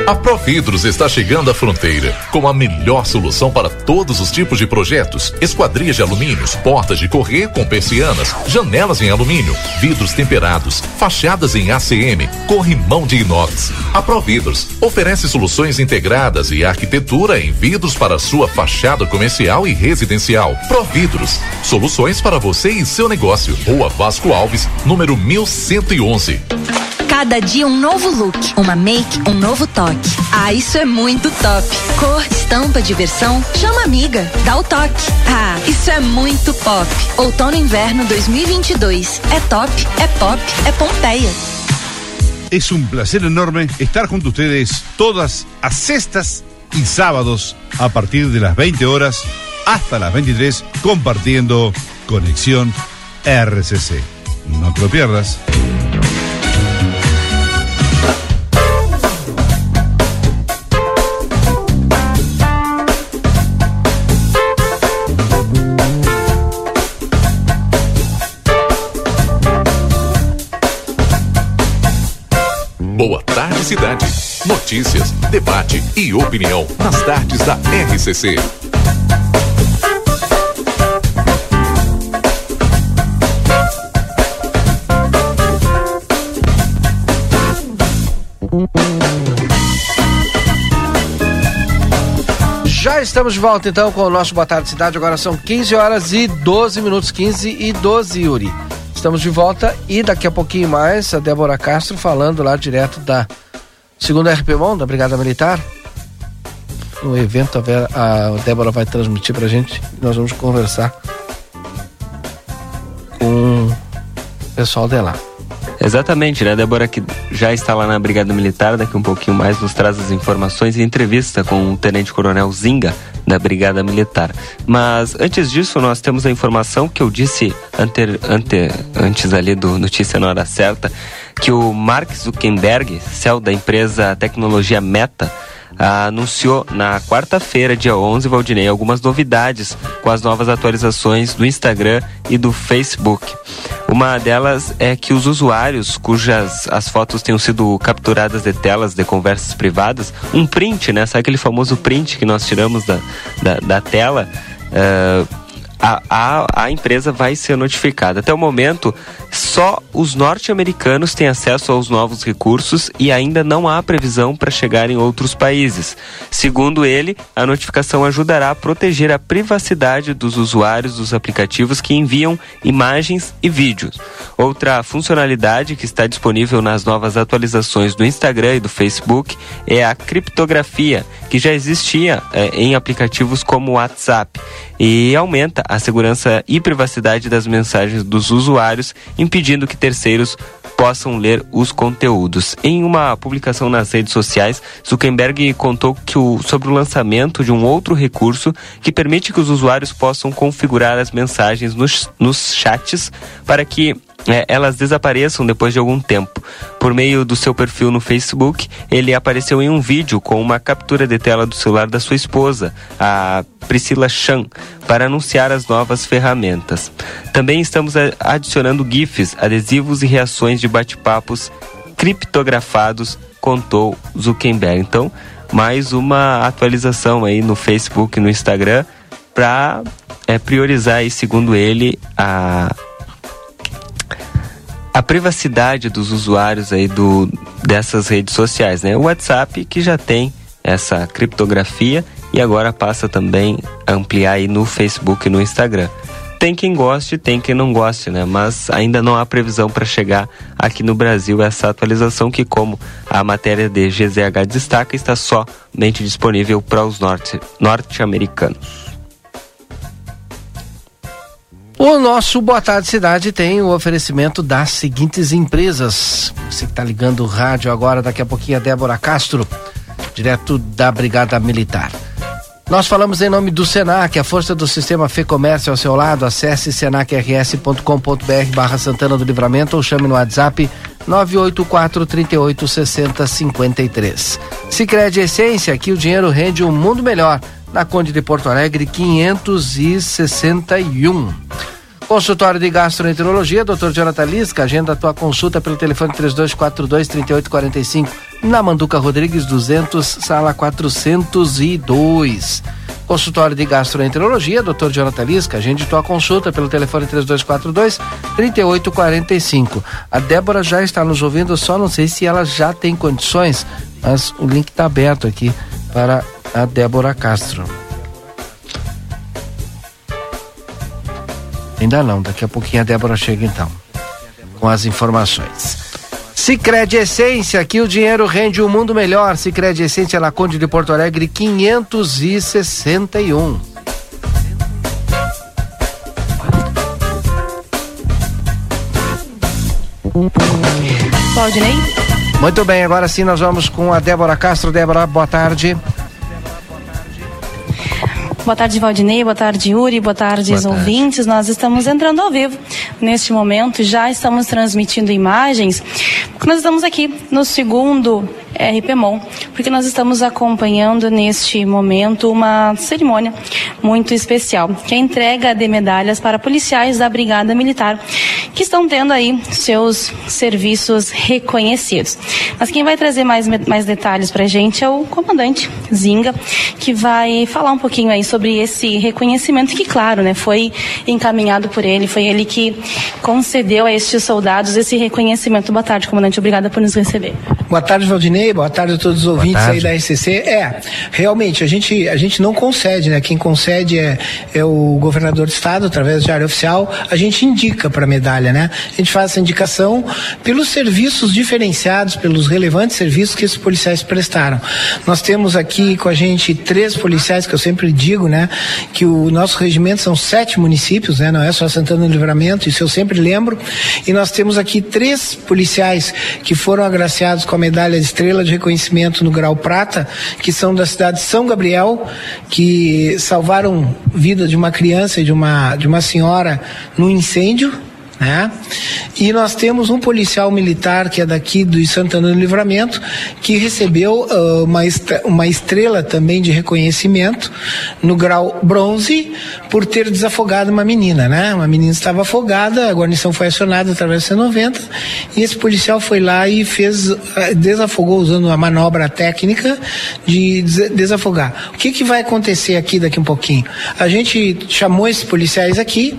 A Providros está chegando à fronteira com a melhor solução para todos os tipos de projetos: esquadrias de alumínios, portas de correr com persianas, janelas em alumínio, vidros temperados, fachadas em ACM, corrimão de inox. A Providros oferece soluções integradas e arquitetura em vidros para sua fachada comercial e residencial. Providros, soluções para você e seu negócio. Rua Vasco Alves, número 1111. Cada dia um novo look, uma make, um novo toque. Ah, isso é muito top. Cor, estampa, diversão, chama amiga, dá o toque. Ah, isso é muito pop. Outono e inverno 2022. É top, é pop, é Pompeia. Es un placer enorme estar junto a ustedes todas a sextas y sábados a partir de las 20 horas hasta las 23 compartiendo Conexión RCC. No te lo pierdas. Boa tarde, cidade. Notícias, debate e opinião nas tardes da RCC. Já estamos de volta então com o nosso Boa Tarde Cidade. Agora são 15 horas e 12 minutos, 15 e 12, Yuri. Estamos de volta e daqui a pouquinho mais a Débora Castro falando lá direto da segunda RPMON, da Brigada Militar. No evento a, Débora vai transmitir pra gente. Nós vamos conversar com o pessoal de lá. Exatamente, né? Débora que já está lá na Brigada Militar, daqui um pouquinho mais nos traz as informações e entrevista com o Tenente Coronel Zinga da Brigada Militar. Mas antes disso, nós temos a informação que eu disse ante, ante, antes ali do Notícia na Hora Certa, que o Mark Zuckerberg, céu da empresa Tecnologia Meta, anunciou na quarta-feira, dia 11, Valdinei, algumas novidades com as novas atualizações do Instagram e do Facebook. Uma delas é que os usuários cujas as fotos tenham sido capturadas de telas de conversas privadas, um print, né? Sabe aquele famoso print que nós tiramos da, da, da tela? eh, a, a, a empresa vai ser notificada. Até o momento, só os norte-americanos têm acesso aos novos recursos e ainda não há previsão para chegar em outros países. Segundo ele, a notificação ajudará a proteger a privacidade dos usuários dos aplicativos que enviam imagens e vídeos. Outra funcionalidade que está disponível nas novas atualizações do Instagram e do Facebook é a criptografia, que já existia é, em aplicativos como o WhatsApp e aumenta a segurança e privacidade das mensagens dos usuários, impedindo que terceiros possam ler os conteúdos. Em uma publicação nas redes sociais, Zuckerberg contou que o, sobre o lançamento de um outro recurso que permite que os usuários possam configurar as mensagens nos, nos chats para que é, elas desapareçam depois de algum tempo. Por meio do seu perfil no Facebook, ele apareceu em um vídeo com uma captura de tela do celular da sua esposa, a Priscila Chan, para anunciar as novas ferramentas. Também estamos adicionando GIFs, adesivos e reações de bate-papos criptografados, contou Zuckerberg. Então, mais uma atualização aí no Facebook e no Instagram para é, priorizar, aí, segundo ele, a a privacidade dos usuários aí do, dessas redes sociais, né? O WhatsApp que já tem essa criptografia e agora passa também a ampliar aí no Facebook e no Instagram. Tem quem goste, tem quem não goste, né? Mas ainda não há previsão para chegar aqui no Brasil essa atualização que, como a matéria de GZH destaca, está somente disponível para os norte-americanos. O nosso Boa Tarde Cidade tem o oferecimento das seguintes empresas. Você que está ligando o rádio agora, daqui a pouquinho a Débora Castro, direto da Brigada Militar. Nós falamos em nome do Senac, a força do sistema Fê Comércio ao seu lado. Acesse senacrs.com.br barra Santana do Livramento ou chame no WhatsApp 984 38 60 53. Sicredi Essência, aqui o dinheiro rende um mundo melhor na Conde de Porto Alegre 561. Consultório de Gastroenterologia, Dr. Jonathan Lisca, agenda a tua consulta pelo telefone 3242-3845, na Manduca Rodrigues 200, sala 402. Consultório de Gastroenterologia, Dr. Jonathan Lisca, agende tua consulta pelo telefone 3242-3845. A Débora já está nos ouvindo, só não sei se ela já tem condições, mas o link está aberto aqui para a Débora Castro. Ainda não, daqui a pouquinho a Débora chega então, com as informações. Sicredi Essência, aqui o dinheiro rende um mundo melhor. Sicredi Essência na Conde de Porto Alegre 561. Claudinei? Muito bem, agora sim nós vamos com a Débora Castro. Débora, boa tarde. Boa tarde, Valdinei. Boa tarde, Yuri. Boa tarde, Boa tarde. ouvintes. Nós estamos entrando ao vivo neste momento. Já estamos transmitindo imagens. Nós estamos aqui no segundo RPMON, porque nós estamos acompanhando neste momento uma cerimônia muito especial, que é a entrega de medalhas para policiais da Brigada Militar, que estão tendo aí seus serviços reconhecidos. Mas quem vai trazer mais, mais detalhes para a gente é o comandante Zinga, que vai falar um pouquinho aí sobre esse reconhecimento que, claro, né, foi encaminhado por ele, foi ele que concedeu a estes soldados esse reconhecimento. Boa tarde, comandante, obrigada por nos receber. Boa tarde, Valdinei, boa tarde a todos os ouvintes aí da RCC. É, realmente, a gente, a gente não concede, né? Quem concede é, é o governador do estado, através de área oficial, a gente indica para a medalha, né? A gente faz essa indicação pelos serviços diferenciados, pelos relevantes serviços que esses policiais prestaram. Nós temos aqui com a gente três policiais, que eu sempre digo, né? Que o nosso regimento são sete municípios, né? Não é só Santana do Livramento, isso eu sempre lembro. E nós temos aqui três policiais que foram agraciados com a medalha de estrela de reconhecimento no grau prata, que são da cidade de São Gabriel, que salvaram vida de uma criança e de uma, de uma senhora num incêndio né? E nós temos um policial militar que é daqui do Santana do Livramento que recebeu uh, uma, uma estrela também de reconhecimento no grau bronze por ter desafogado uma menina, né? Uma menina estava afogada, a guarnição foi acionada através do C90 e esse policial foi lá e fez, desafogou usando uma manobra técnica de desafogar. O que, que vai acontecer aqui daqui um pouquinho? A gente chamou esses policiais aqui,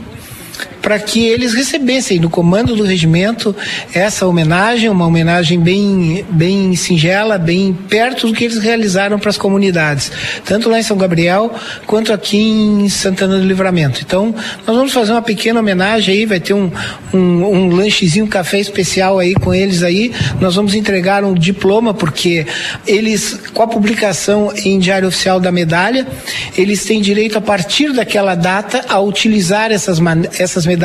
para que eles recebessem no comando do regimento essa homenagem, uma homenagem bem, bem singela, bem perto do que eles realizaram para as comunidades, tanto lá em São Gabriel quanto aqui em Santana do Livramento. Então, nós vamos fazer uma pequena homenagem aí, vai ter um, um, um lanchezinho, um café especial aí com eles aí. Nós vamos entregar um diploma, porque eles, com a publicação em Diário Oficial da medalha, eles têm direito a partir daquela data a utilizar essas, essas medalhas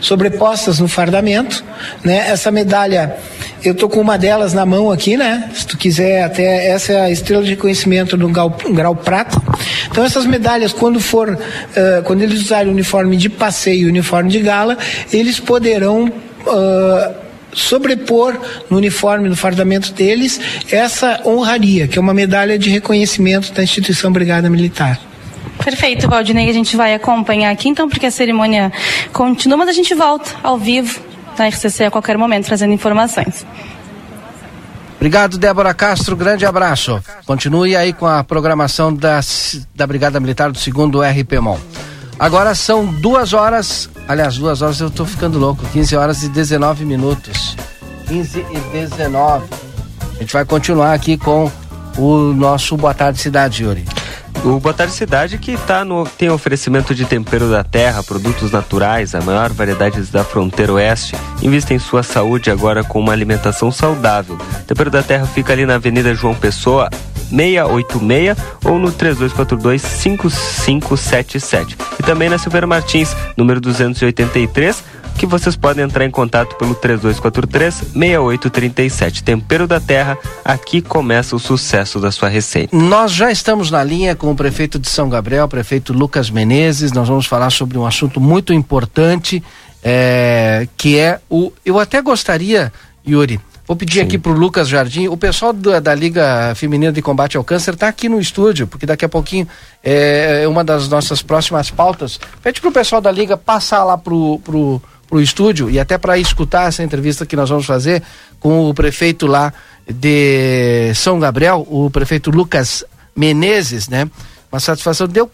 sobrepostas no fardamento, né? Essa medalha, eu tô com uma delas na mão aqui, né? Se tu quiser, até essa é a estrela de reconhecimento no grau, grau prata. Então essas medalhas, quando for, uh, quando eles usarem o uniforme de passeio e uniforme de gala, eles poderão uh, sobrepor no uniforme, no fardamento deles, essa honraria, que é uma medalha de reconhecimento da instituição Brigada Militar. Perfeito, Valdinei. A gente vai acompanhar aqui então, porque a cerimônia continua, mas a gente volta ao vivo na RCC a qualquer momento, trazendo informações. Obrigado, Débora Castro. Grande abraço. Continue aí com a programação da, da Brigada Militar do segundo RPMON. Agora são duas horas, aliás, duas horas eu tô ficando louco, 15 horas e 19 minutos. 15 e 19. A gente vai continuar aqui com o nosso Boa Tarde Cidade, Yuri. O Boa Tarde Cidade que tá no, tem oferecimento de tempero da terra, produtos naturais, a maior variedade da fronteira oeste. Invista em sua saúde agora com uma alimentação saudável. Tempero da Terra fica ali na Avenida João Pessoa, 686 ou no 3242 5577. E também na Silveira Martins, número 283 que vocês podem entrar em contato pelo 3243-6837. Tempero da Terra, aqui começa o sucesso da sua receita. Nós já estamos na linha com o prefeito de São Gabriel, prefeito Lucas Menezes. Nós vamos falar sobre um assunto muito importante, é, que é o. Eu até gostaria, Yuri, Vou pedir Sim. aqui para o Lucas Jardim. O pessoal da, da, Liga Feminina de Combate ao Câncer está aqui no estúdio, porque daqui a pouquinho é, é uma das nossas próximas pautas. Pede para o pessoal da Liga passar lá pro, pro, pro estúdio e até para escutar essa entrevista que nós vamos fazer com o prefeito lá de São Gabriel, o prefeito Lucas Menezes, né? Uma satisfação deu,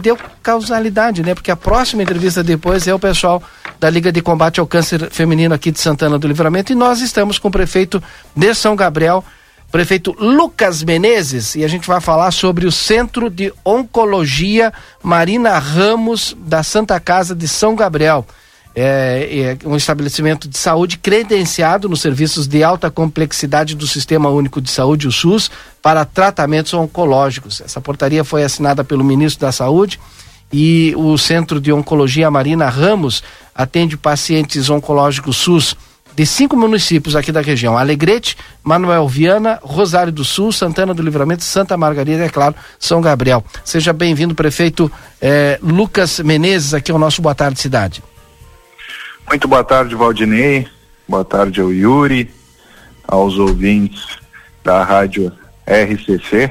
deu causalidade, né? Porque a próxima entrevista depois é o pessoal da Liga de Combate ao Câncer Feminino aqui de Santana do Livramento. E nós estamos com o prefeito de São Gabriel, prefeito Lucas Menezes, e a gente vai falar sobre o Centro de Oncologia Marina Ramos da Santa Casa de São Gabriel. É, é, um estabelecimento de saúde credenciado nos serviços de alta complexidade do Sistema Único de Saúde, o SUS, para tratamentos oncológicos. Essa portaria foi assinada pelo ministro da Saúde e o Centro de Oncologia Marina Ramos atende pacientes oncológicos SUS de cinco municípios aqui da região: Alegrete, Manuel Viana, Rosário do Sul, Santana do Livramento, Santa Margarida e, é claro, São Gabriel. Seja bem-vindo, prefeito eh, Lucas Menezes, aqui ao nosso Boa Tarde Cidade. Muito boa tarde, Valdinei. Boa tarde ao Yuri, aos ouvintes da Rádio RCC.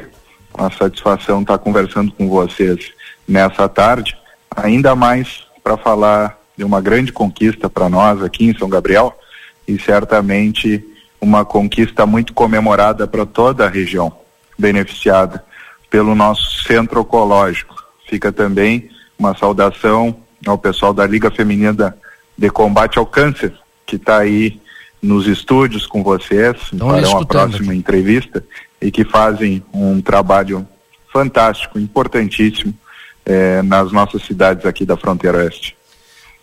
Uma satisfação estar conversando com vocês nessa tarde, ainda mais para falar de uma grande conquista para nós aqui em São Gabriel e certamente uma conquista muito comemorada para toda a região, beneficiada pelo nosso centro oncológico. Fica também uma saudação ao pessoal da Liga Feminina de Combate ao Câncer, que está aí nos estúdios com vocês para uma próxima aqui. entrevista e que fazem um trabalho fantástico, importantíssimo eh, nas nossas cidades aqui da fronteira oeste.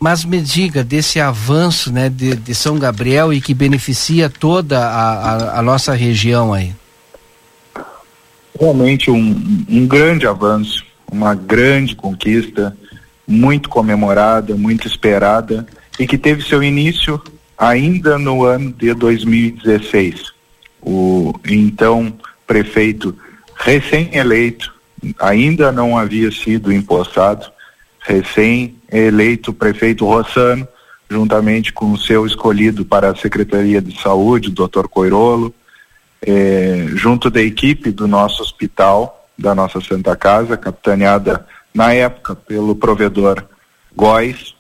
Mas me diga desse avanço né, de, de São Gabriel e que beneficia toda a, a, a nossa região aí. Realmente um, um grande avanço, uma grande conquista, muito comemorada, muito esperada e que teve seu início ainda no ano de 2016. O então prefeito recém-eleito ainda não havia sido empossado, recém-eleito prefeito Rossano, juntamente com o seu escolhido para a Secretaria de Saúde, o Dr. Coirolo, eh, junto da equipe do nosso hospital, da nossa Santa Casa, capitaneada na época pelo provedor Góis,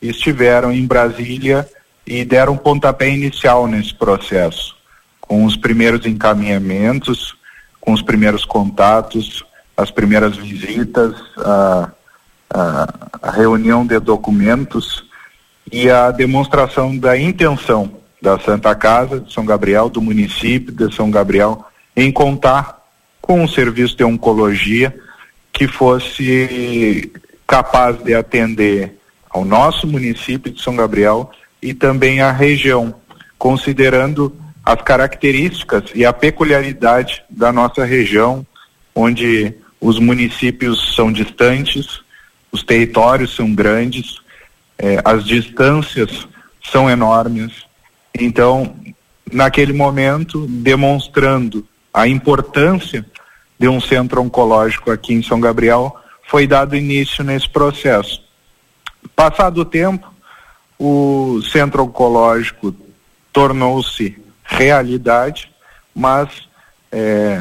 estiveram em Brasília e deram pontapé inicial nesse processo, com os primeiros encaminhamentos, com os primeiros contatos, as primeiras visitas, a, a, a reunião de documentos e a demonstração da intenção da Santa Casa de São Gabriel, do município de São Gabriel, em contar com um serviço de oncologia que fosse capaz de atender ao nosso município de São Gabriel e também à região, considerando as características e a peculiaridade da nossa região, onde os municípios são distantes, os territórios são grandes, eh, as distâncias são enormes. Então, naquele momento, demonstrando a importância de um centro oncológico aqui em São Gabriel, foi dado início nesse processo. Passado o tempo, o centro oncológico tornou-se realidade, mas é,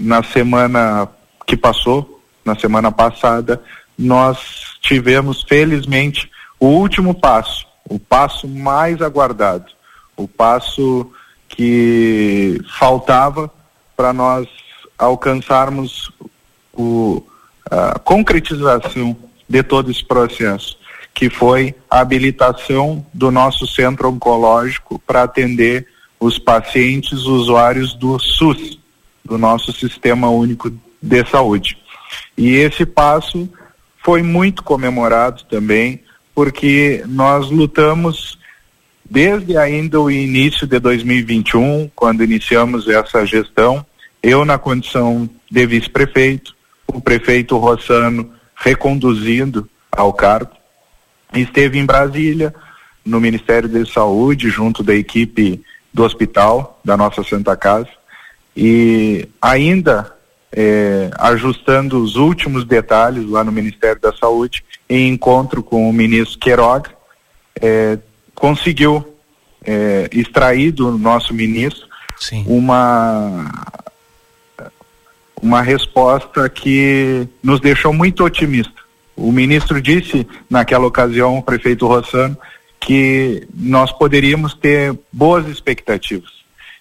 na semana que passou, na semana passada, nós tivemos, felizmente, o último passo, o passo mais aguardado, o passo que faltava para nós alcançarmos o, a concretização de todo esse processo, que foi a habilitação do nosso centro oncológico para atender os pacientes usuários do SUS, do nosso Sistema Único de Saúde. E esse passo foi muito comemorado também, porque nós lutamos desde ainda o início de 2021, quando iniciamos essa gestão, eu na condição de vice-prefeito, o prefeito Rossano reconduzindo ao cargo, esteve em Brasília, no Ministério da Saúde, junto da equipe do hospital, da nossa Santa Casa, e ainda é, ajustando os últimos detalhes lá no Ministério da Saúde, em encontro com o ministro Queiroga, é, conseguiu é, extrair do nosso ministro Sim. uma uma resposta que nos deixou muito otimista. O ministro disse naquela ocasião, o prefeito Rossano, que nós poderíamos ter boas expectativas.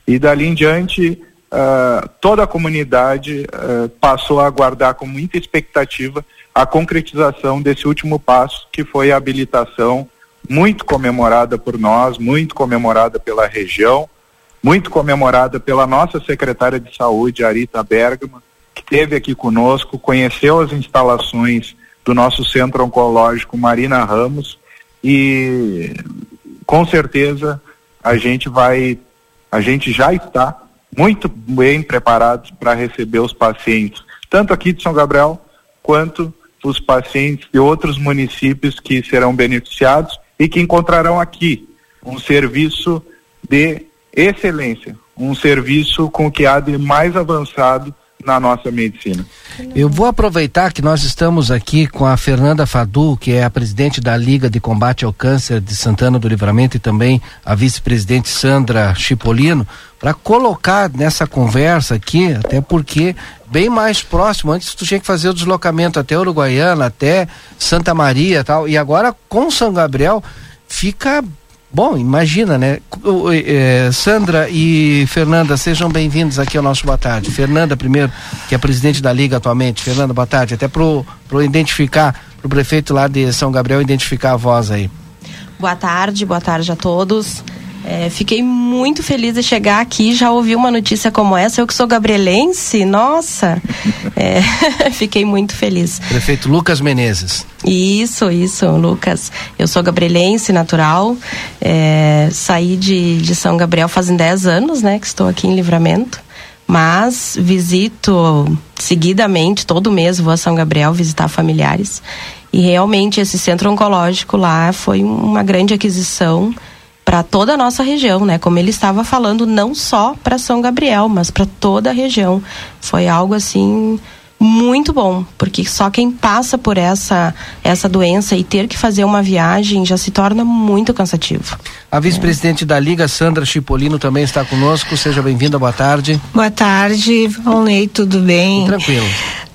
E dali em diante, uh, toda a comunidade uh, passou a aguardar com muita expectativa a concretização desse último passo, que foi a habilitação, muito comemorada por nós, muito comemorada pela região, muito comemorada pela nossa secretária de saúde, Arita Bergman, que esteve aqui conosco, conheceu as instalações do nosso centro oncológico Marina Ramos. E com certeza a gente vai, a gente já está muito bem preparados para receber os pacientes, tanto aqui de São Gabriel quanto os pacientes de outros municípios que serão beneficiados e que encontrarão aqui um serviço de excelência, um serviço com o que há de mais avançado na nossa medicina. Eu vou aproveitar que nós estamos aqui com a Fernanda Fadu, que é a presidente da Liga de Combate ao Câncer de Santana do Livramento e também a vice-presidente Sandra Chipolino, para colocar nessa conversa aqui, até porque bem mais próximo, antes tu tinha que fazer o deslocamento até Uruguaiana, até Santa Maria tal, e agora com São Gabriel fica Bom, imagina, né? É, Sandra e Fernanda, sejam bem-vindos aqui ao nosso Boa Tarde. Fernanda, primeiro, que é presidente da Liga atualmente. Fernanda, boa tarde. Até para o identificar, para o prefeito lá de São Gabriel identificar a voz aí. Boa tarde, boa tarde a todos. É, fiquei muito feliz de chegar aqui, já ouvi uma notícia como essa. Eu que sou gabrielense, nossa, é, [laughs] fiquei muito feliz. Prefeito Lucas Menezes. Isso, isso, Lucas. Eu sou gabrielense natural, é, saí de, de São Gabriel fazem 10 anos, né, que estou aqui em Livramento. Mas visito seguidamente, todo mês vou a São Gabriel visitar familiares. E realmente esse centro oncológico lá foi uma grande aquisição para toda a nossa região, né? Como ele estava falando, não só para São Gabriel, mas para toda a região. Foi algo assim muito bom, porque só quem passa por essa essa doença e ter que fazer uma viagem já se torna muito cansativo. A vice-presidente da Liga, Sandra Chipolino, também está conosco. Seja bem-vinda, boa tarde. Boa tarde, Valnei, tudo bem? Tranquilo.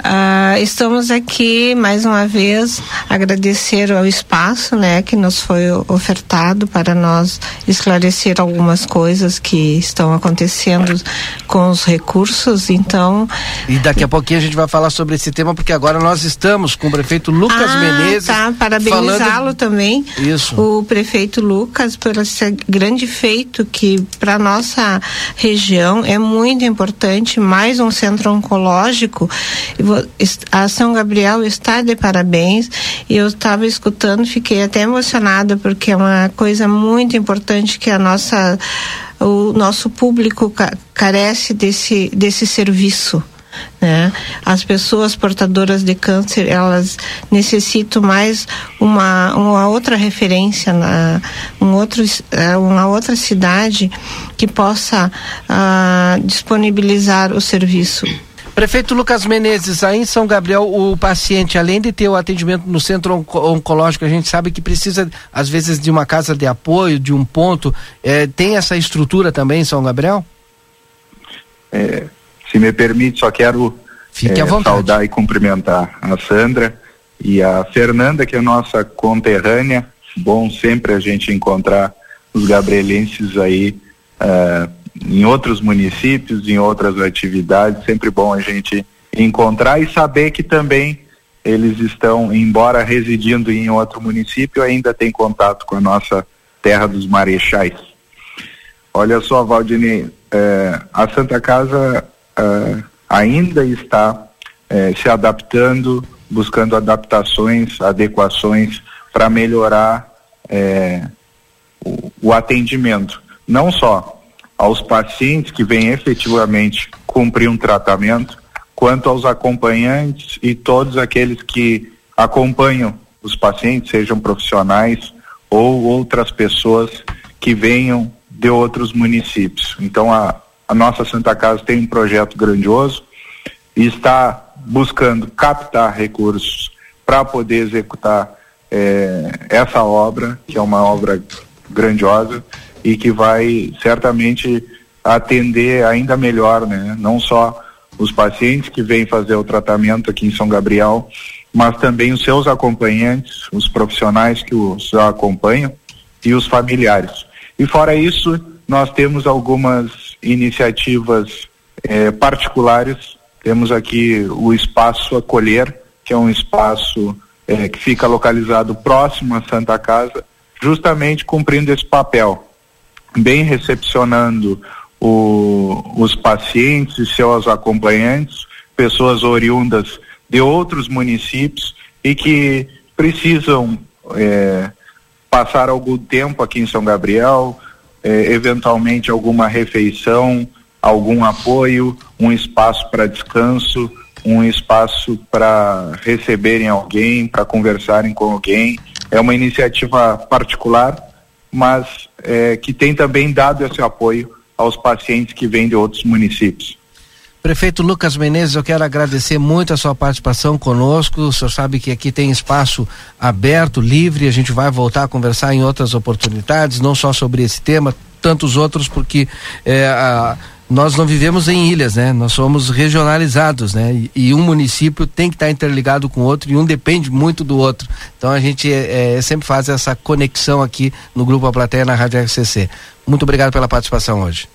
Uh, estamos aqui mais uma vez agradecer ao espaço, né, que nos foi ofertado para nós esclarecer algumas coisas que estão acontecendo com os recursos. Então. E daqui a pouquinho a gente vai falar sobre esse tema porque agora nós estamos com o prefeito Lucas ah, Menezes. Tá, parabenizá-lo falando... também. Isso. O prefeito Lucas por esse grande feito que para nossa região é muito importante. Mais um centro oncológico a São Gabriel está de parabéns e eu estava escutando, fiquei até emocionada porque é uma coisa muito importante que a nossa o nosso público carece desse desse serviço. Né? As pessoas portadoras de câncer elas necessitam mais uma, uma outra referência na um outro eh, uma outra cidade que possa uh, disponibilizar o serviço Prefeito Lucas Menezes, aí em São Gabriel, o paciente, além de ter o atendimento no centro oncológico, a gente sabe que precisa, às vezes, de uma casa de apoio, de um ponto. É, tem essa estrutura também em São Gabriel? É, se me permite, só quero Fique é, saudar e cumprimentar a Sandra e a Fernanda, que é nossa conterrânea. Bom sempre a gente encontrar os gabrielenses aí. Uh, em outros municípios, em outras atividades, sempre bom a gente encontrar e saber que também eles estão, embora residindo em outro município, ainda tem contato com a nossa terra dos marechais. Olha só, Valdinei, eh, a Santa Casa eh, ainda está se adaptando, buscando adaptações, adequações para melhorar o, o atendimento. Não só aos pacientes que vêm efetivamente cumprir um tratamento, quanto aos acompanhantes e todos aqueles que acompanham os pacientes, sejam profissionais ou outras pessoas que venham de outros municípios. Então a, a nossa Santa Casa tem um projeto grandioso e está buscando captar recursos para poder executar eh, essa obra, que é uma obra grandiosa, e que vai certamente atender ainda melhor, né? Não só os pacientes que vêm fazer o tratamento aqui em São Gabriel, mas também os seus acompanhantes, os profissionais que os acompanham e os familiares. E fora isso, nós temos algumas iniciativas eh, particulares. Temos aqui o espaço Acolher, que é um espaço eh, que fica localizado próximo à Santa Casa, justamente cumprindo esse papel bem recepcionando o, os pacientes e seus acompanhantes, pessoas oriundas de outros municípios e que precisam é, passar algum tempo aqui em São Gabriel, é, eventualmente alguma refeição, algum apoio, um espaço para descanso, um espaço para receberem alguém, para conversarem com alguém. É uma iniciativa particular mas é, que tem também dado esse apoio aos pacientes que vêm de outros municípios. Prefeito Lucas Menezes, eu quero agradecer muito a sua participação conosco. O senhor sabe que aqui tem espaço aberto, livre. A gente vai voltar a conversar em outras oportunidades, não só sobre esse tema, tantos outros, porque é, a, nós não vivemos em ilhas, né? Nós somos regionalizados, né? E, e um município tem que estar interligado com o outro e um depende muito do outro. Então a gente é, é, sempre faz essa conexão aqui no Grupo A Plateia na Rádio RCC. Muito obrigado pela participação hoje.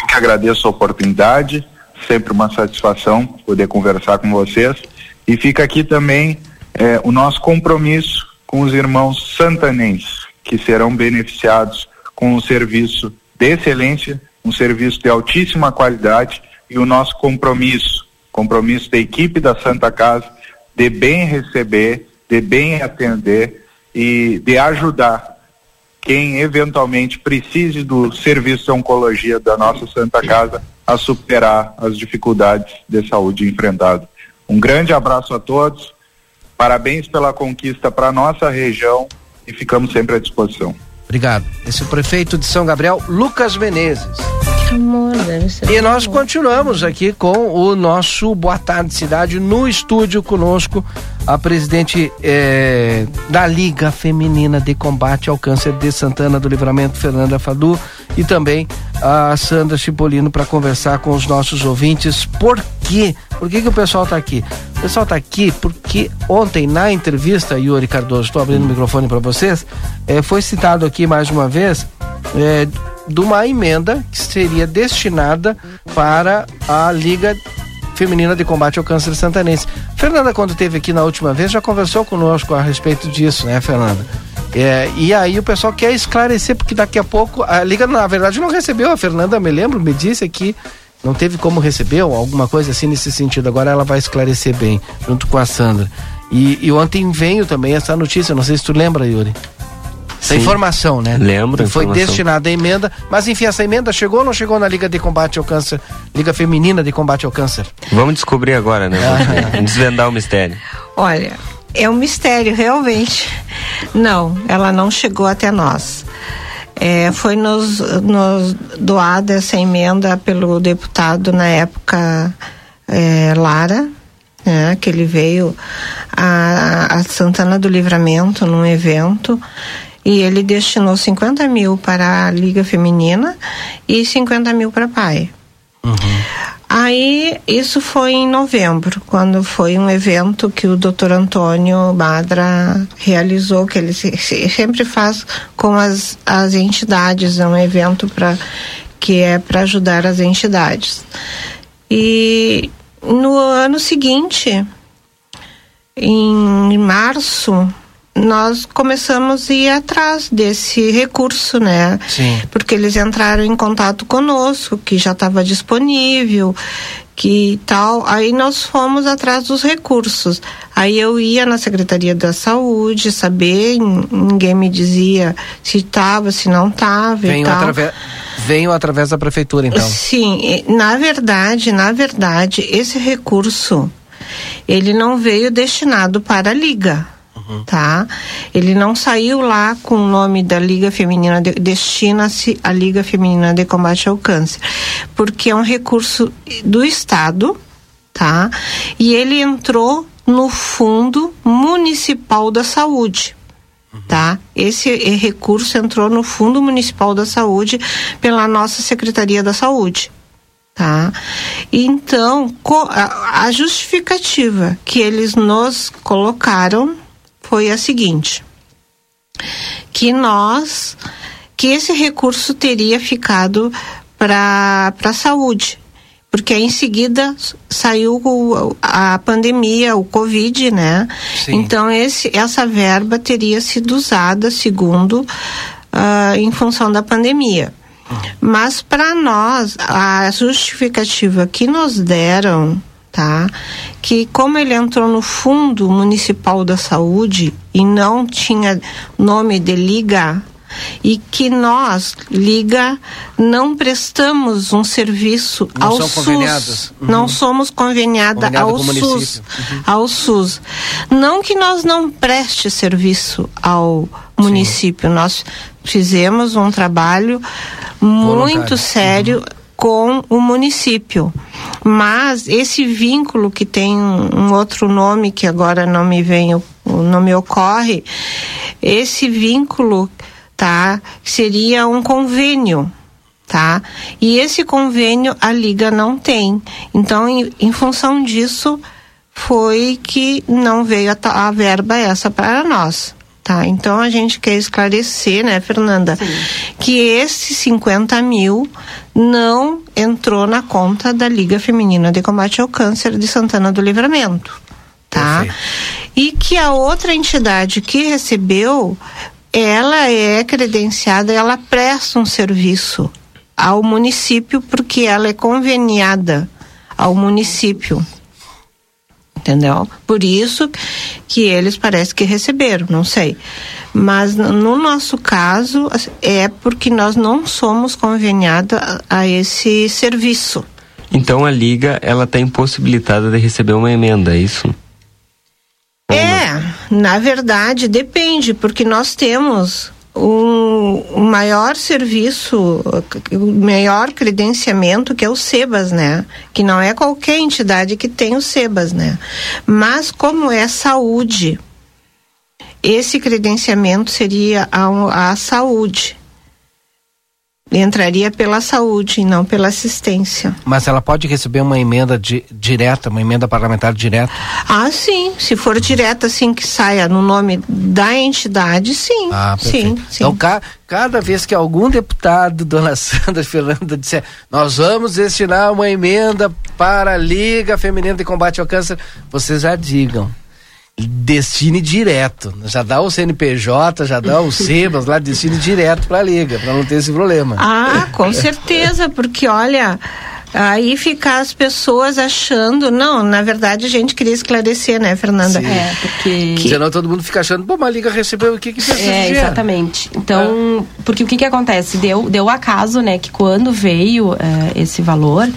Eu que agradeço a oportunidade, sempre uma satisfação poder conversar com vocês. E fica aqui também é, o nosso compromisso com os irmãos santanenses, que serão beneficiados com um serviço de excelência um serviço de altíssima qualidade e o nosso compromisso, compromisso da equipe da Santa Casa, de bem receber, de bem atender e de ajudar quem eventualmente precise do serviço de oncologia da nossa Santa Casa a superar as dificuldades de saúde enfrentadas. Um grande abraço a todos, parabéns pela conquista para a nossa região e ficamos sempre à disposição. Obrigado. Esse é o prefeito de São Gabriel, Lucas Menezes. Amor, deve ser. E nós continuamos aqui com o nosso Boa Tarde Cidade no estúdio conosco a presidente eh, da Liga Feminina de Combate ao Câncer de Santana do Livramento, Fernanda Fadu, e também a Sandra Chipolino para conversar com os nossos ouvintes. Por quê? Por que, que o pessoal está aqui? O pessoal está aqui porque ontem na entrevista, Yuri Cardoso, estou abrindo o microfone para vocês, eh, foi citado aqui mais uma vez eh, de uma emenda que seria destinada para a Liga Feminina de Combate ao Câncer Santanense. Fernanda, quando esteve aqui na última vez, já conversou conosco a respeito disso, né, Fernanda? É, e aí o pessoal quer esclarecer, porque daqui a pouco a Liga, na verdade, não recebeu. A Fernanda, me lembro, me disse aqui, não teve como receber, alguma coisa assim nesse sentido. Agora ela vai esclarecer bem, junto com a Sandra. E, e ontem veio também essa notícia, não sei se tu lembra, Yuri. Essa Sim. informação, né? Lembro, Que Foi destinada a emenda, mas enfim, essa emenda chegou ou não chegou na Liga de Combate ao Câncer, Liga Feminina de Combate ao Câncer? Vamos descobrir agora, né? Vamos [laughs] desvendar o mistério. Olha, é um mistério, realmente. Não, ela não chegou até nós. É, foi nos, nos doada essa emenda pelo deputado na época é, Lara, né, que ele veio a, a Santana do Livramento num evento e ele destinou 50 mil para a Liga Feminina e 50 mil para a PAI. Aí, isso foi em novembro, quando foi um evento que o Dr. Antônio Badra realizou, que ele se- se- sempre faz com as, as entidades, é um evento para que é para ajudar as entidades. E no ano seguinte, em março, nós começamos a ir atrás desse recurso, né? Sim. Porque eles entraram em contato conosco, que já estava disponível, que tal. Aí nós fomos atrás dos recursos. Aí eu ia na Secretaria da Saúde saber, ninguém me dizia se estava, se não estava e Venham tal. através, venham através da prefeitura, então. Sim, na verdade, na verdade, esse recurso ele não veio destinado para a liga, tá? Ele não saiu lá com o nome da Liga Feminina de, destina-se à Liga Feminina de Combate ao Câncer, porque é um recurso do estado, tá? E ele entrou no Fundo Municipal da Saúde tá? Esse recurso entrou no Fundo Municipal da Saúde pela nossa Secretaria da Saúde, tá? Então, a justificativa que eles nos colocaram foi a seguinte: que nós, que esse recurso teria ficado para a saúde, porque em seguida saiu a pandemia, o Covid, né? Sim. Então esse, essa verba teria sido usada segundo ah, em função da pandemia. Mas para nós a justificativa que nos deram, tá? Que como ele entrou no Fundo Municipal da Saúde e não tinha nome de liga e que nós, Liga, não prestamos um serviço Não ao SUS. Uhum. Não somos conveniada ao SUS. Uhum. Ao SUS. Não que nós não preste serviço ao município, nós fizemos um trabalho muito Voluntário. sério com o município. Mas esse vínculo que tem um, outro nome que agora não me vem, não me ocorre, esse vínculo, tá, seria um convênio, tá? E esse convênio a liga não tem. Então, em, em função disso, foi que não veio a, a verba essa para nós. Tá, então a gente quer esclarecer, né, Fernanda, que esse 50 mil não entrou na conta da Liga Feminina de Combate ao Câncer de Santana do Livramento, tá? E que a outra entidade que recebeu, ela é credenciada, ela presta um serviço ao município porque ela é conveniada ao município. Entendeu? Por isso que eles parece que receberam, não sei. Mas no no nosso caso é porque nós não somos conveniados a, a esse serviço. Então a liga ela está impossibilitada de receber uma emenda, é isso? É, na verdade depende, porque nós temos um, o maior serviço, o maior credenciamento que é o SEBAS, né? Que não é qualquer entidade que tem o SEBAS, né? Mas como é saúde, esse credenciamento seria a, a saúde entraria pela saúde e não pela assistência. Mas ela pode receber uma emenda di, direta, uma emenda parlamentar direta? Ah, sim. Se for direta, assim, que saia no nome da entidade, sim. Ah, sim, sim. Então, ca, cada vez que algum deputado, [laughs] dona Sandra Fernanda, disser nós vamos destinar uma emenda para a Liga Feminina de Combate ao Câncer, vocês já digam destine direto. Já dá o CNPJ, já dá o SEBAS [laughs] lá, destine direto para a liga, para não ter esse problema. Ah, com certeza, porque olha, aí ficar as pessoas achando, não, na verdade a gente queria esclarecer, né, Fernanda? Sim. É, porque que... senão todo mundo fica achando, pô, uma liga recebeu o que que precisa É, exatamente. Então, é. porque o que que acontece? Deu deu acaso, né, que quando veio é, esse valor,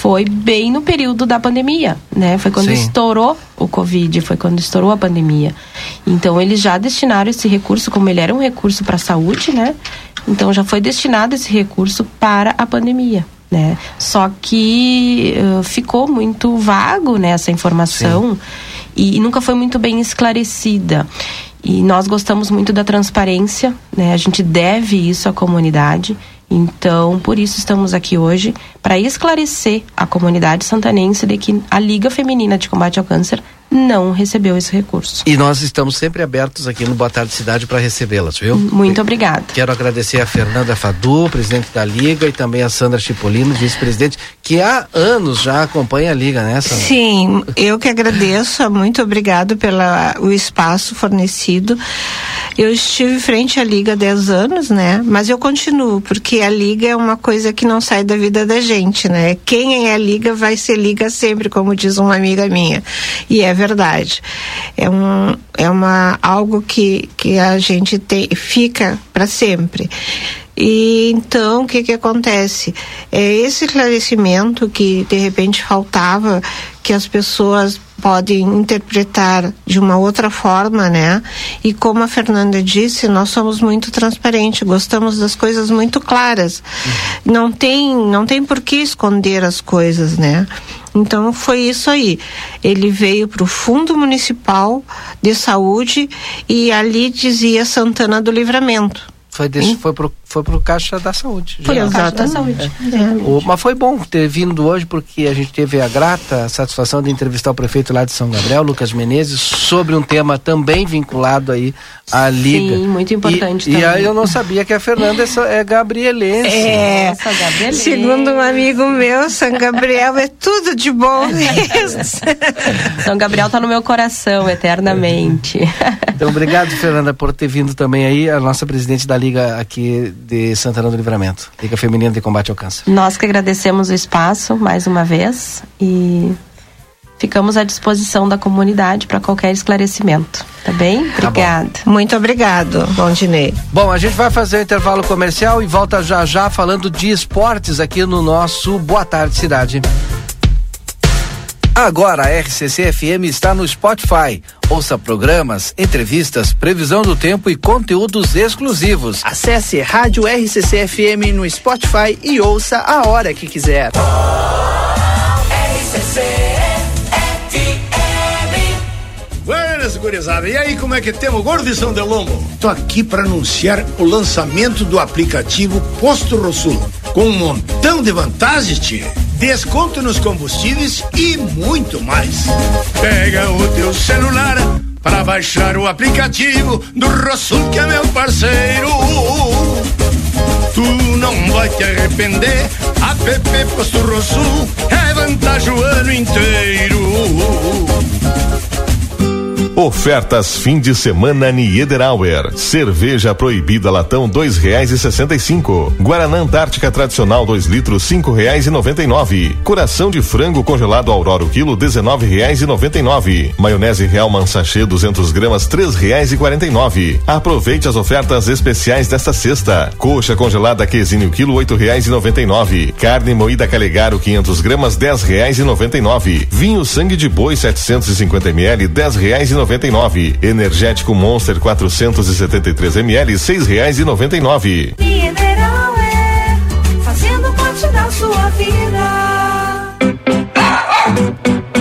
foi bem no período da pandemia, né? Foi quando Sim. estourou o Covid, foi quando estourou a pandemia. Então eles já destinaram esse recurso, como ele era um recurso para a saúde, né? Então já foi destinado esse recurso para a pandemia. Né? Só que uh, ficou muito vago né, essa informação e, e nunca foi muito bem esclarecida. E nós gostamos muito da transparência, né? A gente deve isso à comunidade. Então, por isso estamos aqui hoje para esclarecer a comunidade santanense de que a Liga Feminina de Combate ao Câncer não recebeu esse recurso. E nós estamos sempre abertos aqui no Boa Tarde Cidade para recebê-las, viu? Muito obrigada. Quero agradecer a Fernanda Fadu, presidente da Liga, e também a Sandra Chipolino, vice-presidente, que há anos já acompanha a Liga, né, Sandra? Sim, eu que agradeço, muito obrigado pelo o espaço fornecido. Eu estive frente à Liga há 10 anos, né? Mas eu continuo, porque a Liga é uma coisa que não sai da vida da gente, né? Quem é Liga vai ser Liga sempre, como diz uma amiga minha. E é verdade. É, um, é uma, algo que, que a gente tem, fica para sempre. E então, o que que acontece? É esse esclarecimento que de repente faltava, que as pessoas podem interpretar de uma outra forma, né? E como a Fernanda disse, nós somos muito transparentes, gostamos das coisas muito claras. Uhum. Não tem, não tem por que esconder as coisas, né? Então foi isso aí. Ele veio para o Fundo Municipal de Saúde e ali dizia Santana do Livramento. Foi, desse, foi, pro, foi pro Caixa da Saúde. Foi o Caixa da Saúde. É. O, mas foi bom ter vindo hoje, porque a gente teve a grata satisfação de entrevistar o prefeito lá de São Gabriel, Lucas Menezes, sobre um tema também vinculado aí à Liga. Sim, muito importante e, e aí eu não sabia que a Fernanda é, é gabrielense. É, Nossa, gabrielense. segundo um amigo meu, São Gabriel é tudo de bom. [laughs] São Gabriel está no meu coração eternamente. Então, obrigado, Fernanda, por ter vindo também aí, a nossa presidente da Liga aqui de Santana do Livramento, Liga Feminina de Combate ao Câncer. Nós que agradecemos o espaço mais uma vez e ficamos à disposição da comunidade para qualquer esclarecimento. Tá bem? Obrigada. Tá Muito obrigado, Bondinei. Bom, a gente vai fazer o um intervalo comercial e volta já já falando de esportes aqui no nosso Boa Tarde Cidade. Agora a RCC FM está no Spotify. Ouça programas, entrevistas, previsão do tempo e conteúdos exclusivos. Acesse Rádio RCC FM no Spotify e ouça a hora que quiser. Buenas, gurizada. E aí, como é que temos, gordo de São Delombo? Tô aqui para anunciar o lançamento do aplicativo Posto Rosul, com um montão de vantagens, tia desconto nos combustíveis e muito mais. Pega o teu celular para baixar o aplicativo do Rosul que é meu parceiro. Tu não vai te arrepender. App Posto Rosul é vantagem o ano inteiro. Ofertas fim de semana Niederauer. Cerveja proibida latão dois reais e sessenta e cinco. Guaraná Antártica tradicional dois litros cinco reais e noventa e nove. Coração de frango congelado Aurora quilo dezenove reais e noventa e nove. Maionese Real Mansachê 200 gramas três reais e quarenta e nove. Aproveite as ofertas especiais desta sexta. Coxa congelada Quesinho quilo oito reais e noventa e nove. Carne moída Calegaro 500 gramas dez reais e noventa e nove. Vinho sangue de boi 750 ml dez reais e noventa 99. Energético Monster 473 ml, seis reais e noventa e nove. É fazendo parte da sua vida.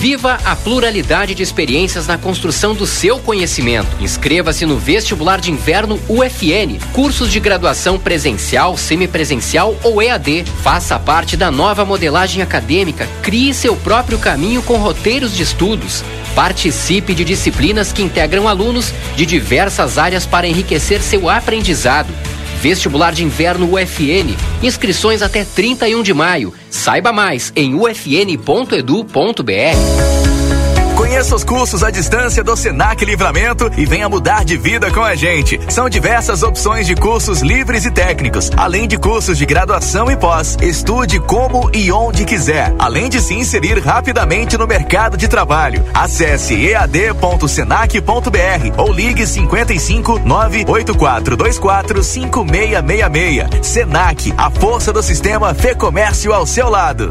Viva a pluralidade de experiências na construção do seu conhecimento. Inscreva-se no Vestibular de Inverno UFN. Cursos de graduação presencial, semipresencial ou EAD. Faça parte da nova modelagem acadêmica. Crie seu próprio caminho com roteiros de estudos. Participe de disciplinas que integram alunos de diversas áreas para enriquecer seu aprendizado. Vestibular de Inverno UFN. Inscrições até 31 de maio. Saiba mais em ufn.edu.br. Conheça os cursos à distância do Senac Livramento e venha mudar de vida com a gente. São diversas opções de cursos livres e técnicos, além de cursos de graduação e pós. Estude como e onde quiser, além de se inserir rapidamente no mercado de trabalho. Acesse ead.senac.br ou ligue 55 98424 5666. Senac, a força do sistema Fê Comércio ao seu lado.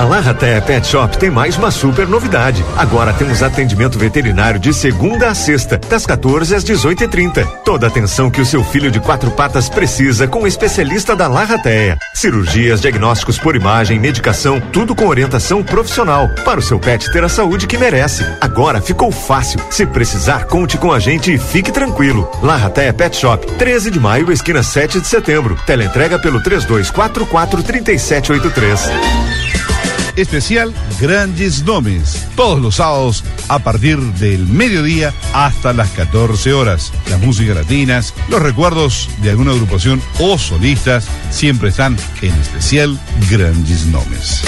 A Larraté Pet Shop tem mais uma super novidade. Agora temos atendimento veterinário de segunda a sexta, das 14 às 18h30. Toda atenção que o seu filho de quatro patas precisa com o especialista da Larrateia. Cirurgias, diagnósticos por imagem, medicação, tudo com orientação profissional para o seu pet ter a saúde que merece. Agora ficou fácil. Se precisar, conte com a gente e fique tranquilo. Larrateia Pet Shop, 13 de maio, esquina 7 de setembro. Teleentrega pelo 3244 3783. Especial Grandes Nomes. Todos los sábados a partir del mediodía hasta las 14 horas. Las músicas latinas, los recuerdos de alguna agrupación o solistas siempre están en especial Grandes Nomes.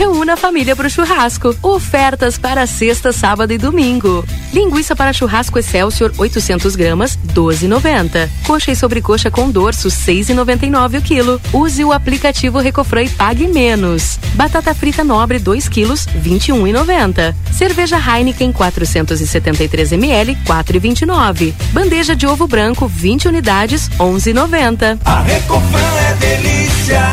Reúna a família para o churrasco. Ofertas para sexta, sábado e domingo. Linguiça para churrasco Excelsior 800 gramas, 12,90. Coxa e sobrecoxa com dorso, 6,99 o quilo. Use o aplicativo Recofran e pague menos. Batata frita nobre 2 quilos, 21,90. Cerveja Heineken 473 ml, 4,29. Bandeja de ovo branco 20 unidades, 11,90. A Recofran é delícia.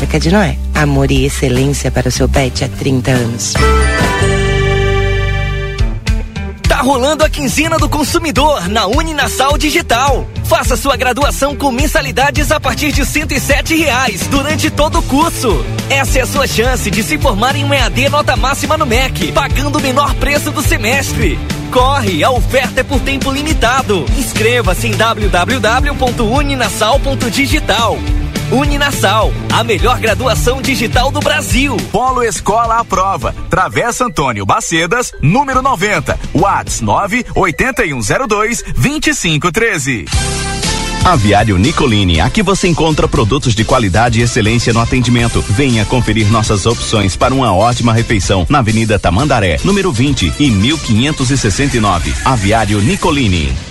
Arca de Noé. Amor e excelência para o seu pet há 30 anos. Tá rolando a quinzena do consumidor na Uninasal Digital. Faça sua graduação com mensalidades a partir de 107 reais durante todo o curso. Essa é a sua chance de se formar em um EAD nota máxima no MEC, pagando o menor preço do semestre. Corre, a oferta é por tempo limitado. Inscreva-se em www.uninasal.digital. Uninasal, a melhor graduação digital do Brasil. Polo Escola à Prova. Travessa Antônio Bacedas, número 90. Whats 9 8102 2513. Aviário Nicolini, aqui você encontra produtos de qualidade e excelência no atendimento. Venha conferir nossas opções para uma ótima refeição na Avenida Tamandaré, número 20 e 1569. Aviário Nicolini.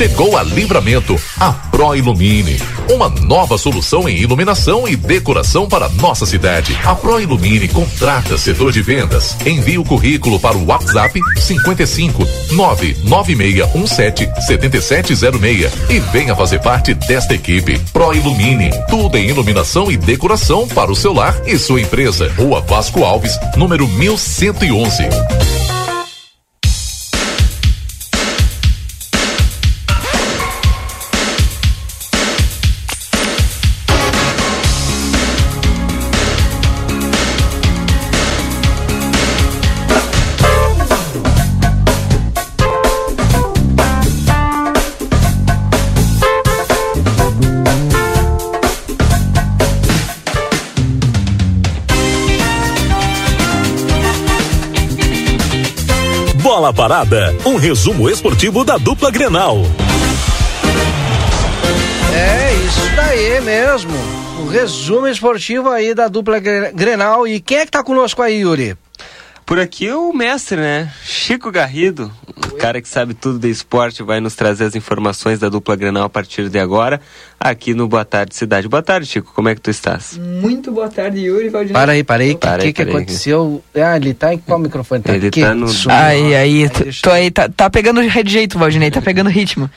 Chegou a Livramento, a Pro Ilumine. Uma nova solução em iluminação e decoração para nossa cidade. A Pro Ilumine contrata setor de vendas. Envie o currículo para o WhatsApp 55 99617 7706 e venha fazer parte desta equipe. Pro Ilumine, tudo em iluminação e decoração para o seu lar e sua empresa. Rua Vasco Alves, número 1111. Parada, um resumo esportivo da dupla Grenal. É isso daí mesmo. O resumo esportivo aí da dupla Gre- Grenal. E quem é que tá conosco aí, Yuri? Por aqui o mestre, né? Chico Garrido, o cara que sabe tudo de esporte, vai nos trazer as informações da dupla Grenal a partir de agora, aqui no Boa Tarde Cidade. Boa tarde, Chico, como é que tu estás? Muito boa tarde, Yuri Valdinei. Para aí, para aí. O que, que, que aconteceu? Ah, ele tá em qual microfone? Tá Ele aqui? tá no-. Aí, aí, tô, tô aí, tá, tá pegando de jeito, Valdinei, tá pegando ritmo.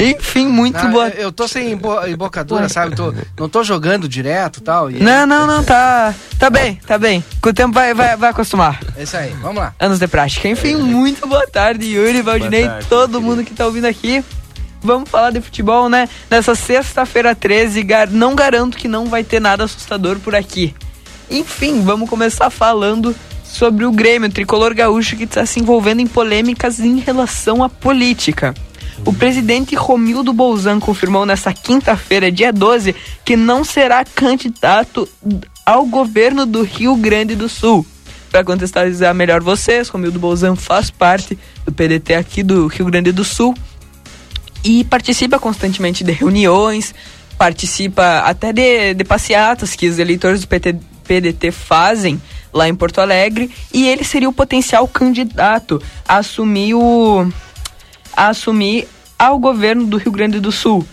Enfim, muito Ah, boa. eu- tô sem embo- embocadura, sabe? Tô, não tô jogando direto e tal. E Não, não, não, tá, tá bem, tá bem. Com o tempo vai, vai, vai acostumar. É isso aí, vamos lá. Anos de prática. Enfim, muito boa tarde, Yuri, Valdinei, tarde, todo mundo que tá ouvindo aqui. Vamos falar de futebol, né? Nessa sexta-feira 13, gar- não garanto que não vai ter nada assustador por aqui. Enfim, vamos começar falando sobre o Grêmio, o tricolor gaúcho que está se envolvendo em polêmicas em relação à política. O presidente Romildo Bolzan confirmou nesta quinta-feira, dia 12, que não será candidato ao governo do Rio Grande do Sul. Para contextualizar melhor vocês, Romildo Bolzan faz parte do PDT aqui do Rio Grande do Sul e participa constantemente de reuniões, participa até de, de passeatas que os eleitores do PT, PDT fazem lá em Porto Alegre e ele seria o potencial candidato a assumir o a assumir ao governo do Rio Grande do Sul.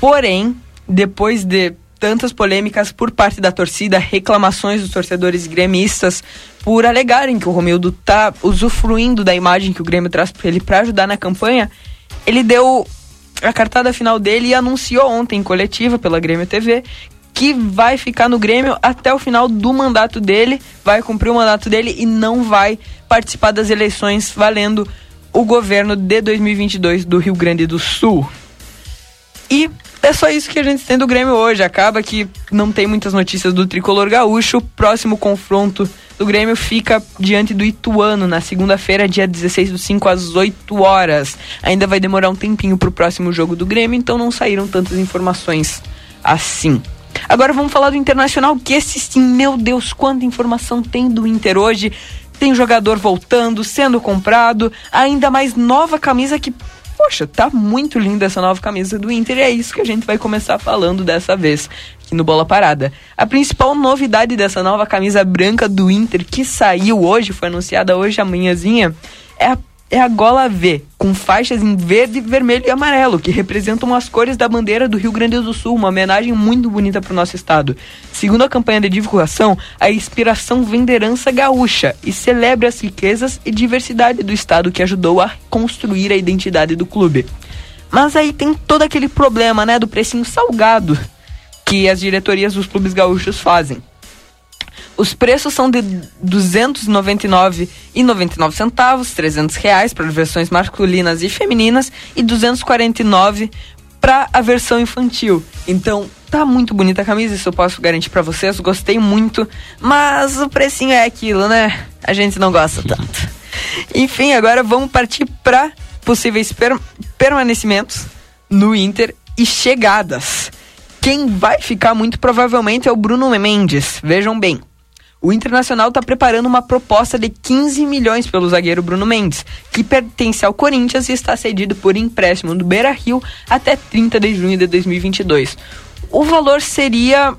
Porém, depois de tantas polêmicas por parte da torcida, reclamações dos torcedores gremistas por alegarem que o Romildo tá usufruindo da imagem que o Grêmio traz para ele para ajudar na campanha, ele deu a cartada final dele e anunciou ontem em coletiva pela Grêmio TV que vai ficar no Grêmio até o final do mandato dele, vai cumprir o mandato dele e não vai participar das eleições valendo o governo de 2022 do Rio Grande do Sul. E é só isso que a gente tem do Grêmio hoje. Acaba que não tem muitas notícias do tricolor gaúcho. O próximo confronto do Grêmio fica diante do Ituano na segunda-feira, dia 16 do 5 às 8 horas. Ainda vai demorar um tempinho pro próximo jogo do Grêmio, então não saíram tantas informações assim. Agora vamos falar do Internacional, que esse sim, meu Deus, quanta informação tem do Inter hoje. Tem jogador voltando, sendo comprado, ainda mais nova camisa que poxa, tá muito linda essa nova camisa do Inter e é isso que a gente vai começar falando dessa vez aqui no Bola Parada. A principal novidade dessa nova camisa branca do Inter que saiu hoje, foi anunciada hoje amanhãzinha, é a é a gola V, com faixas em verde, vermelho e amarelo, que representam as cores da bandeira do Rio Grande do Sul, uma homenagem muito bonita para o nosso estado. Segundo a campanha de divulgação, a inspiração vem da herança gaúcha e celebra as riquezas e diversidade do estado que ajudou a construir a identidade do clube. Mas aí tem todo aquele problema, né, do precinho salgado que as diretorias dos clubes gaúchos fazem. Os preços são de R$ 299,99 centavos, 300 reais para versões masculinas e femininas e 249 para a versão infantil. Então, tá muito bonita a camisa, isso eu posso garantir para vocês. Gostei muito, mas o precinho é aquilo, né? A gente não gosta tanto. Enfim, agora vamos partir para possíveis per permanecimentos no Inter e chegadas. Quem vai ficar muito provavelmente é o Bruno Mendes. Vejam bem. O Internacional está preparando uma proposta de 15 milhões pelo zagueiro Bruno Mendes, que pertence ao Corinthians e está cedido por empréstimo do Beira Rio até 30 de junho de 2022. O valor seria.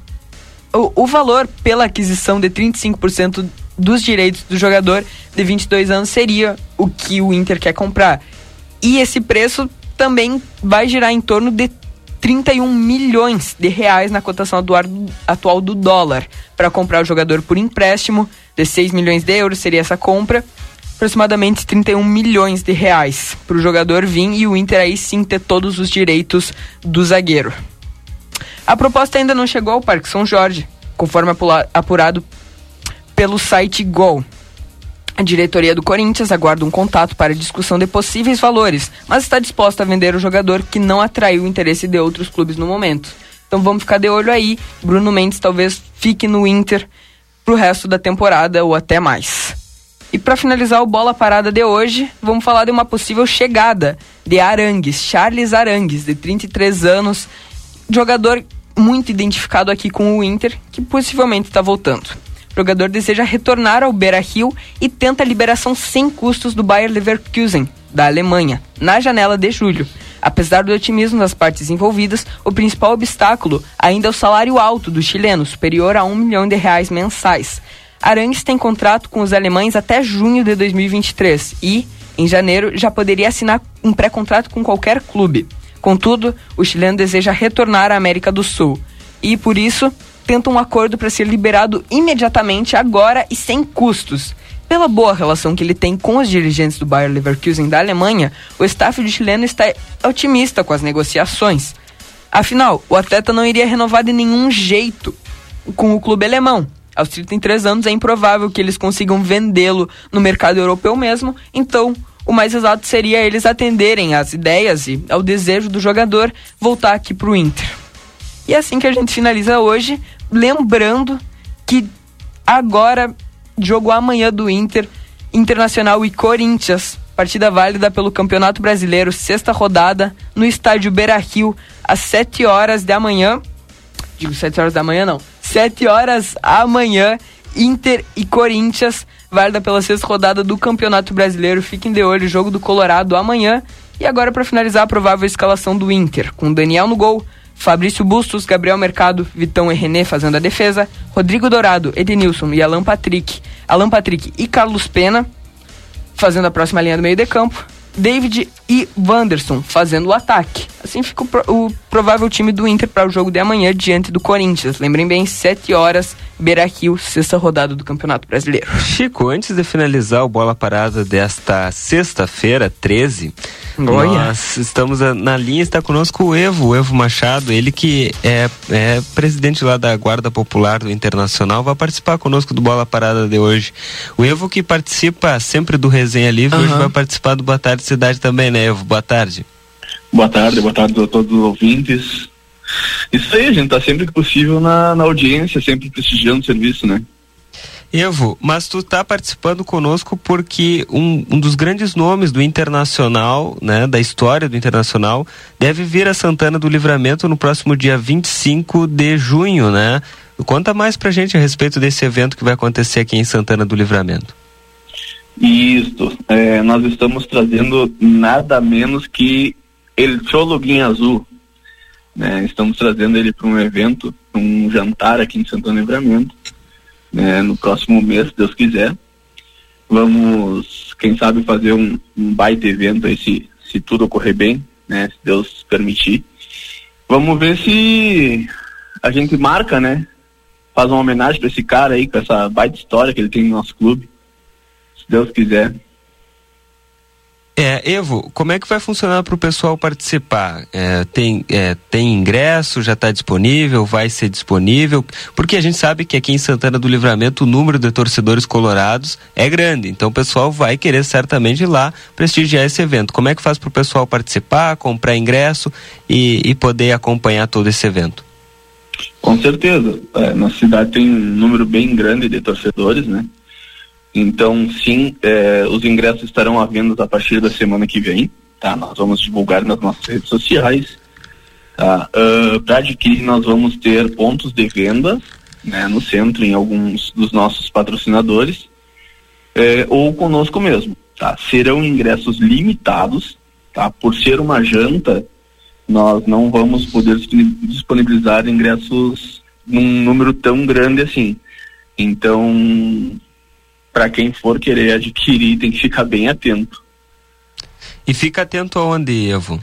O, o valor pela aquisição de 35% dos direitos do jogador de 22 anos seria o que o Inter quer comprar. E esse preço também vai girar em torno de 31 milhões de reais na cotação atual do dólar para comprar o jogador por empréstimo de 6 milhões de euros seria essa compra aproximadamente 31 milhões de reais para o jogador vir e o Inter aí sim ter todos os direitos do zagueiro. A proposta ainda não chegou ao Parque São Jorge, conforme apurado pelo site Gol. A diretoria do Corinthians aguarda um contato para discussão de possíveis valores, mas está disposta a vender o jogador que não atraiu o interesse de outros clubes no momento. Então vamos ficar de olho aí. Bruno Mendes talvez fique no Inter pro resto da temporada ou até mais. E para finalizar o bola parada de hoje, vamos falar de uma possível chegada de Arangues, Charles Arangues, de 33 anos, jogador muito identificado aqui com o Inter, que possivelmente está voltando. O jogador deseja retornar ao Beira-Rio e tenta a liberação sem custos do Bayer Leverkusen, da Alemanha, na janela de julho. Apesar do otimismo das partes envolvidas, o principal obstáculo ainda é o salário alto do chileno, superior a um milhão de reais mensais. Arangues tem contrato com os alemães até junho de 2023 e, em janeiro, já poderia assinar um pré-contrato com qualquer clube. Contudo, o chileno deseja retornar à América do Sul e, por isso, tenta um acordo para ser liberado imediatamente, agora e sem custos. Pela boa relação que ele tem com os dirigentes do Bayer Leverkusen da Alemanha, o staff de chileno está otimista com as negociações. Afinal, o atleta não iria renovar de nenhum jeito com o clube alemão. Aos 33 anos é improvável que eles consigam vendê-lo no mercado europeu mesmo, então o mais exato seria eles atenderem às ideias e ao desejo do jogador voltar aqui para o Inter. E é assim que a gente finaliza hoje, lembrando que agora, jogo amanhã do Inter, Internacional e Corinthians, partida válida pelo Campeonato Brasileiro, sexta rodada, no estádio Beira Rio, às 7 horas da manhã. Digo 7 horas da manhã, não. 7 horas amanhã, Inter e Corinthians, válida pela sexta rodada do Campeonato Brasileiro. Fiquem de olho, jogo do Colorado amanhã. E agora, para finalizar, a provável escalação do Inter, com Daniel no gol, Fabrício Bustos, Gabriel Mercado, Vitão e René fazendo a defesa, Rodrigo Dourado, Edenilson e Alan Patrick, Alan Patrick e Carlos Pena fazendo a próxima linha do meio de campo, David e Wanderson fazendo o ataque. Assim fica o, pro, o provável time do Inter para o jogo de amanhã diante do Corinthians. Lembrem bem, 7 horas, Beira-Rio, sexta rodada do Campeonato Brasileiro. Chico, antes de finalizar o bola parada desta sexta-feira, 13, Olha. nós estamos na linha, está conosco o Evo, o Evo Machado, ele que é, é presidente lá da Guarda Popular do Internacional, vai participar conosco do bola parada de hoje. O Evo que participa sempre do Resenha Livre, hoje Aham. vai participar do Boa Tarde Cidade também, né, Evo? Boa tarde. Boa tarde, boa tarde a todos os ouvintes. Isso aí, a gente tá sempre que possível na, na audiência, sempre prestigiando o serviço, né? Evo, mas tu tá participando conosco porque um, um dos grandes nomes do Internacional, né, da história do Internacional, deve vir a Santana do Livramento no próximo dia 25 de junho, né? Conta mais pra gente a respeito desse evento que vai acontecer aqui em Santana do Livramento. Isso, é, nós estamos trazendo nada menos que El Cholo Guinha Azul. né? Estamos trazendo ele para um evento, um jantar aqui em Santana do Livramento, né? no próximo mês, se Deus quiser. Vamos, quem sabe, fazer um, um baita evento aí, se, se tudo ocorrer bem, né? se Deus permitir. Vamos ver se a gente marca, né? Faz uma homenagem para esse cara aí, com essa baita história que ele tem no nosso clube. Deus quiser. É, Evo, como é que vai funcionar para o pessoal participar? É, tem, é, tem ingresso, já está disponível, vai ser disponível? Porque a gente sabe que aqui em Santana do Livramento o número de torcedores colorados é grande, então o pessoal vai querer certamente ir lá prestigiar esse evento. Como é que faz para o pessoal participar, comprar ingresso e, e poder acompanhar todo esse evento? Com certeza. É, nossa cidade tem um número bem grande de torcedores, né? Então, sim, é, os ingressos estarão à venda a partir da semana que vem, tá? Nós vamos divulgar nas nossas redes sociais, tá? Para adquirir, nós vamos ter pontos de venda, né? No centro, em alguns dos nossos patrocinadores, é, ou conosco mesmo, tá? Serão ingressos limitados, tá? Por ser uma janta, nós não vamos poder disponi- disponibilizar ingressos num número tão grande assim. Então, para quem for querer adquirir, tem que ficar bem atento. E fica atento aonde, Evo?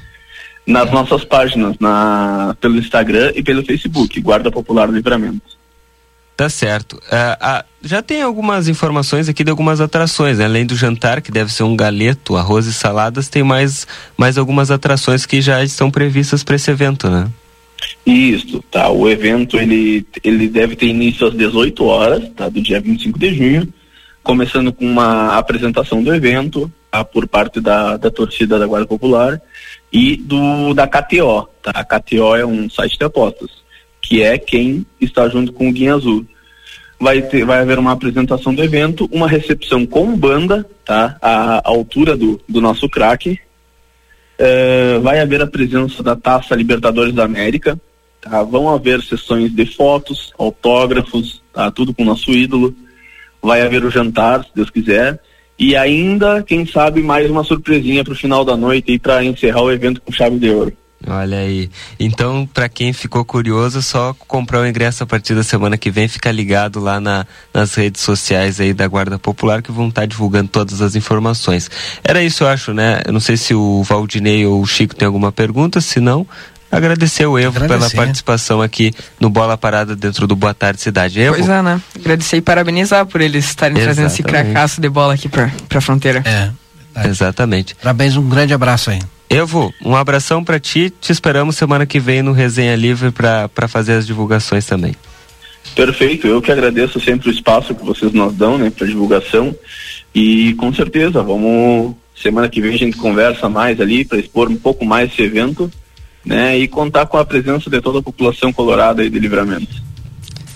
Nas nossas páginas, na, pelo Instagram e pelo Facebook, Guarda Popular Livramento. Tá certo. Ah, ah, já tem algumas informações aqui de algumas atrações, né? além do jantar, que deve ser um galeto, arroz e saladas, tem mais, mais algumas atrações que já estão previstas para esse evento, né? Isso, tá. O evento ele, ele deve ter início às 18 horas, tá? Do dia 25 de junho, começando com uma apresentação do evento, tá? Por parte da, da torcida da Guarda Popular e do da KTO, tá? A KTO é um site de apostas, que é quem está junto com o Guinha Azul. Vai, ter, vai haver uma apresentação do evento, uma recepção com banda, tá? A, a altura do, do nosso craque, eh, vai haver a presença da Taça Libertadores da América, tá? Vão haver sessões de fotos, autógrafos, tá? Tudo com o nosso ídolo. Vai haver o jantar, se Deus quiser. E ainda, quem sabe, mais uma surpresinha pro final da noite e para encerrar o evento com chave de ouro. Olha aí. Então, para quem ficou curioso, só comprar o ingresso a partir da semana que vem, fica ligado lá na- nas redes sociais aí da Guarda Popular que vão estar divulgando todas as informações. Era isso, eu acho, né? Eu não sei se o Valdinei ou o Chico tem alguma pergunta, se não, agradecer o Evo pela Agradecer. participação aqui no Bola Parada dentro do Boa Tarde Cidade. Evo? Pois é, né? Agradecer e parabenizar por eles estarem trazendo esse Exatamente. cracaço de bola aqui pra, pra fronteira. É. Exatamente. Parabéns, um grande abraço aí. Evo, um abração pra ti. Te esperamos semana que vem no Resenha Livre pra pra fazer as divulgações também. Perfeito, eu que agradeço sempre o espaço que vocês nos dão, né, para divulgação. E com certeza, vamos semana que vem a gente conversa mais ali para expor um pouco mais esse evento, né, e contar com a presença de toda a população colorada aí de Livramento.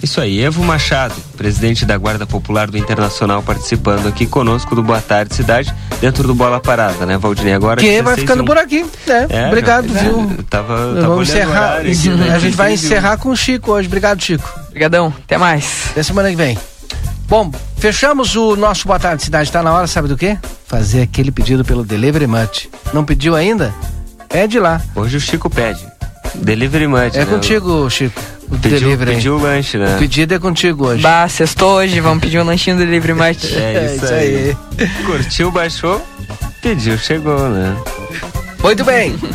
Isso aí, Evo Machado, presidente da Guarda Popular do Internacional, participando aqui conosco do Boa Tarde Cidade, dentro do Bola Parada, né, Valdinei? Agora Que 16 vai ficando um. por aqui. né? É, Obrigado, já- viu? é, Tava, tava Vamos encerrar. aqui, né? a gente vai 16 encerrar com o Chico hoje. Obrigado, Chico. Obrigadão. Até mais. Até semana que vem. Bom, fechamos o nosso Boa Tarde Cidade. Tá na hora, sabe do quê? Fazer aquele pedido pelo Delivery Much. Não pediu ainda? Pede lá. Hoje o Chico pede. Delivery Mud. É né? contigo, Chico. O Pediu- delivery. aí. pediu o lanche, né? O pedido é contigo hoje. Bah, sextou hoje, vamos pedir um lanchinho do Livre Mate. É isso, aí. Curtiu, baixou, pediu, chegou, né? Muito bem. [laughs]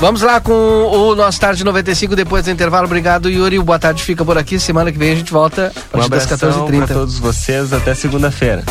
Vamos lá com o nosso Tarde 95 depois do intervalo. Obrigado, Yuri. O Boa Tarde fica por aqui. Semana que vem a gente volta a Um partir das abração 14h30. para todos vocês. Até segunda-feira.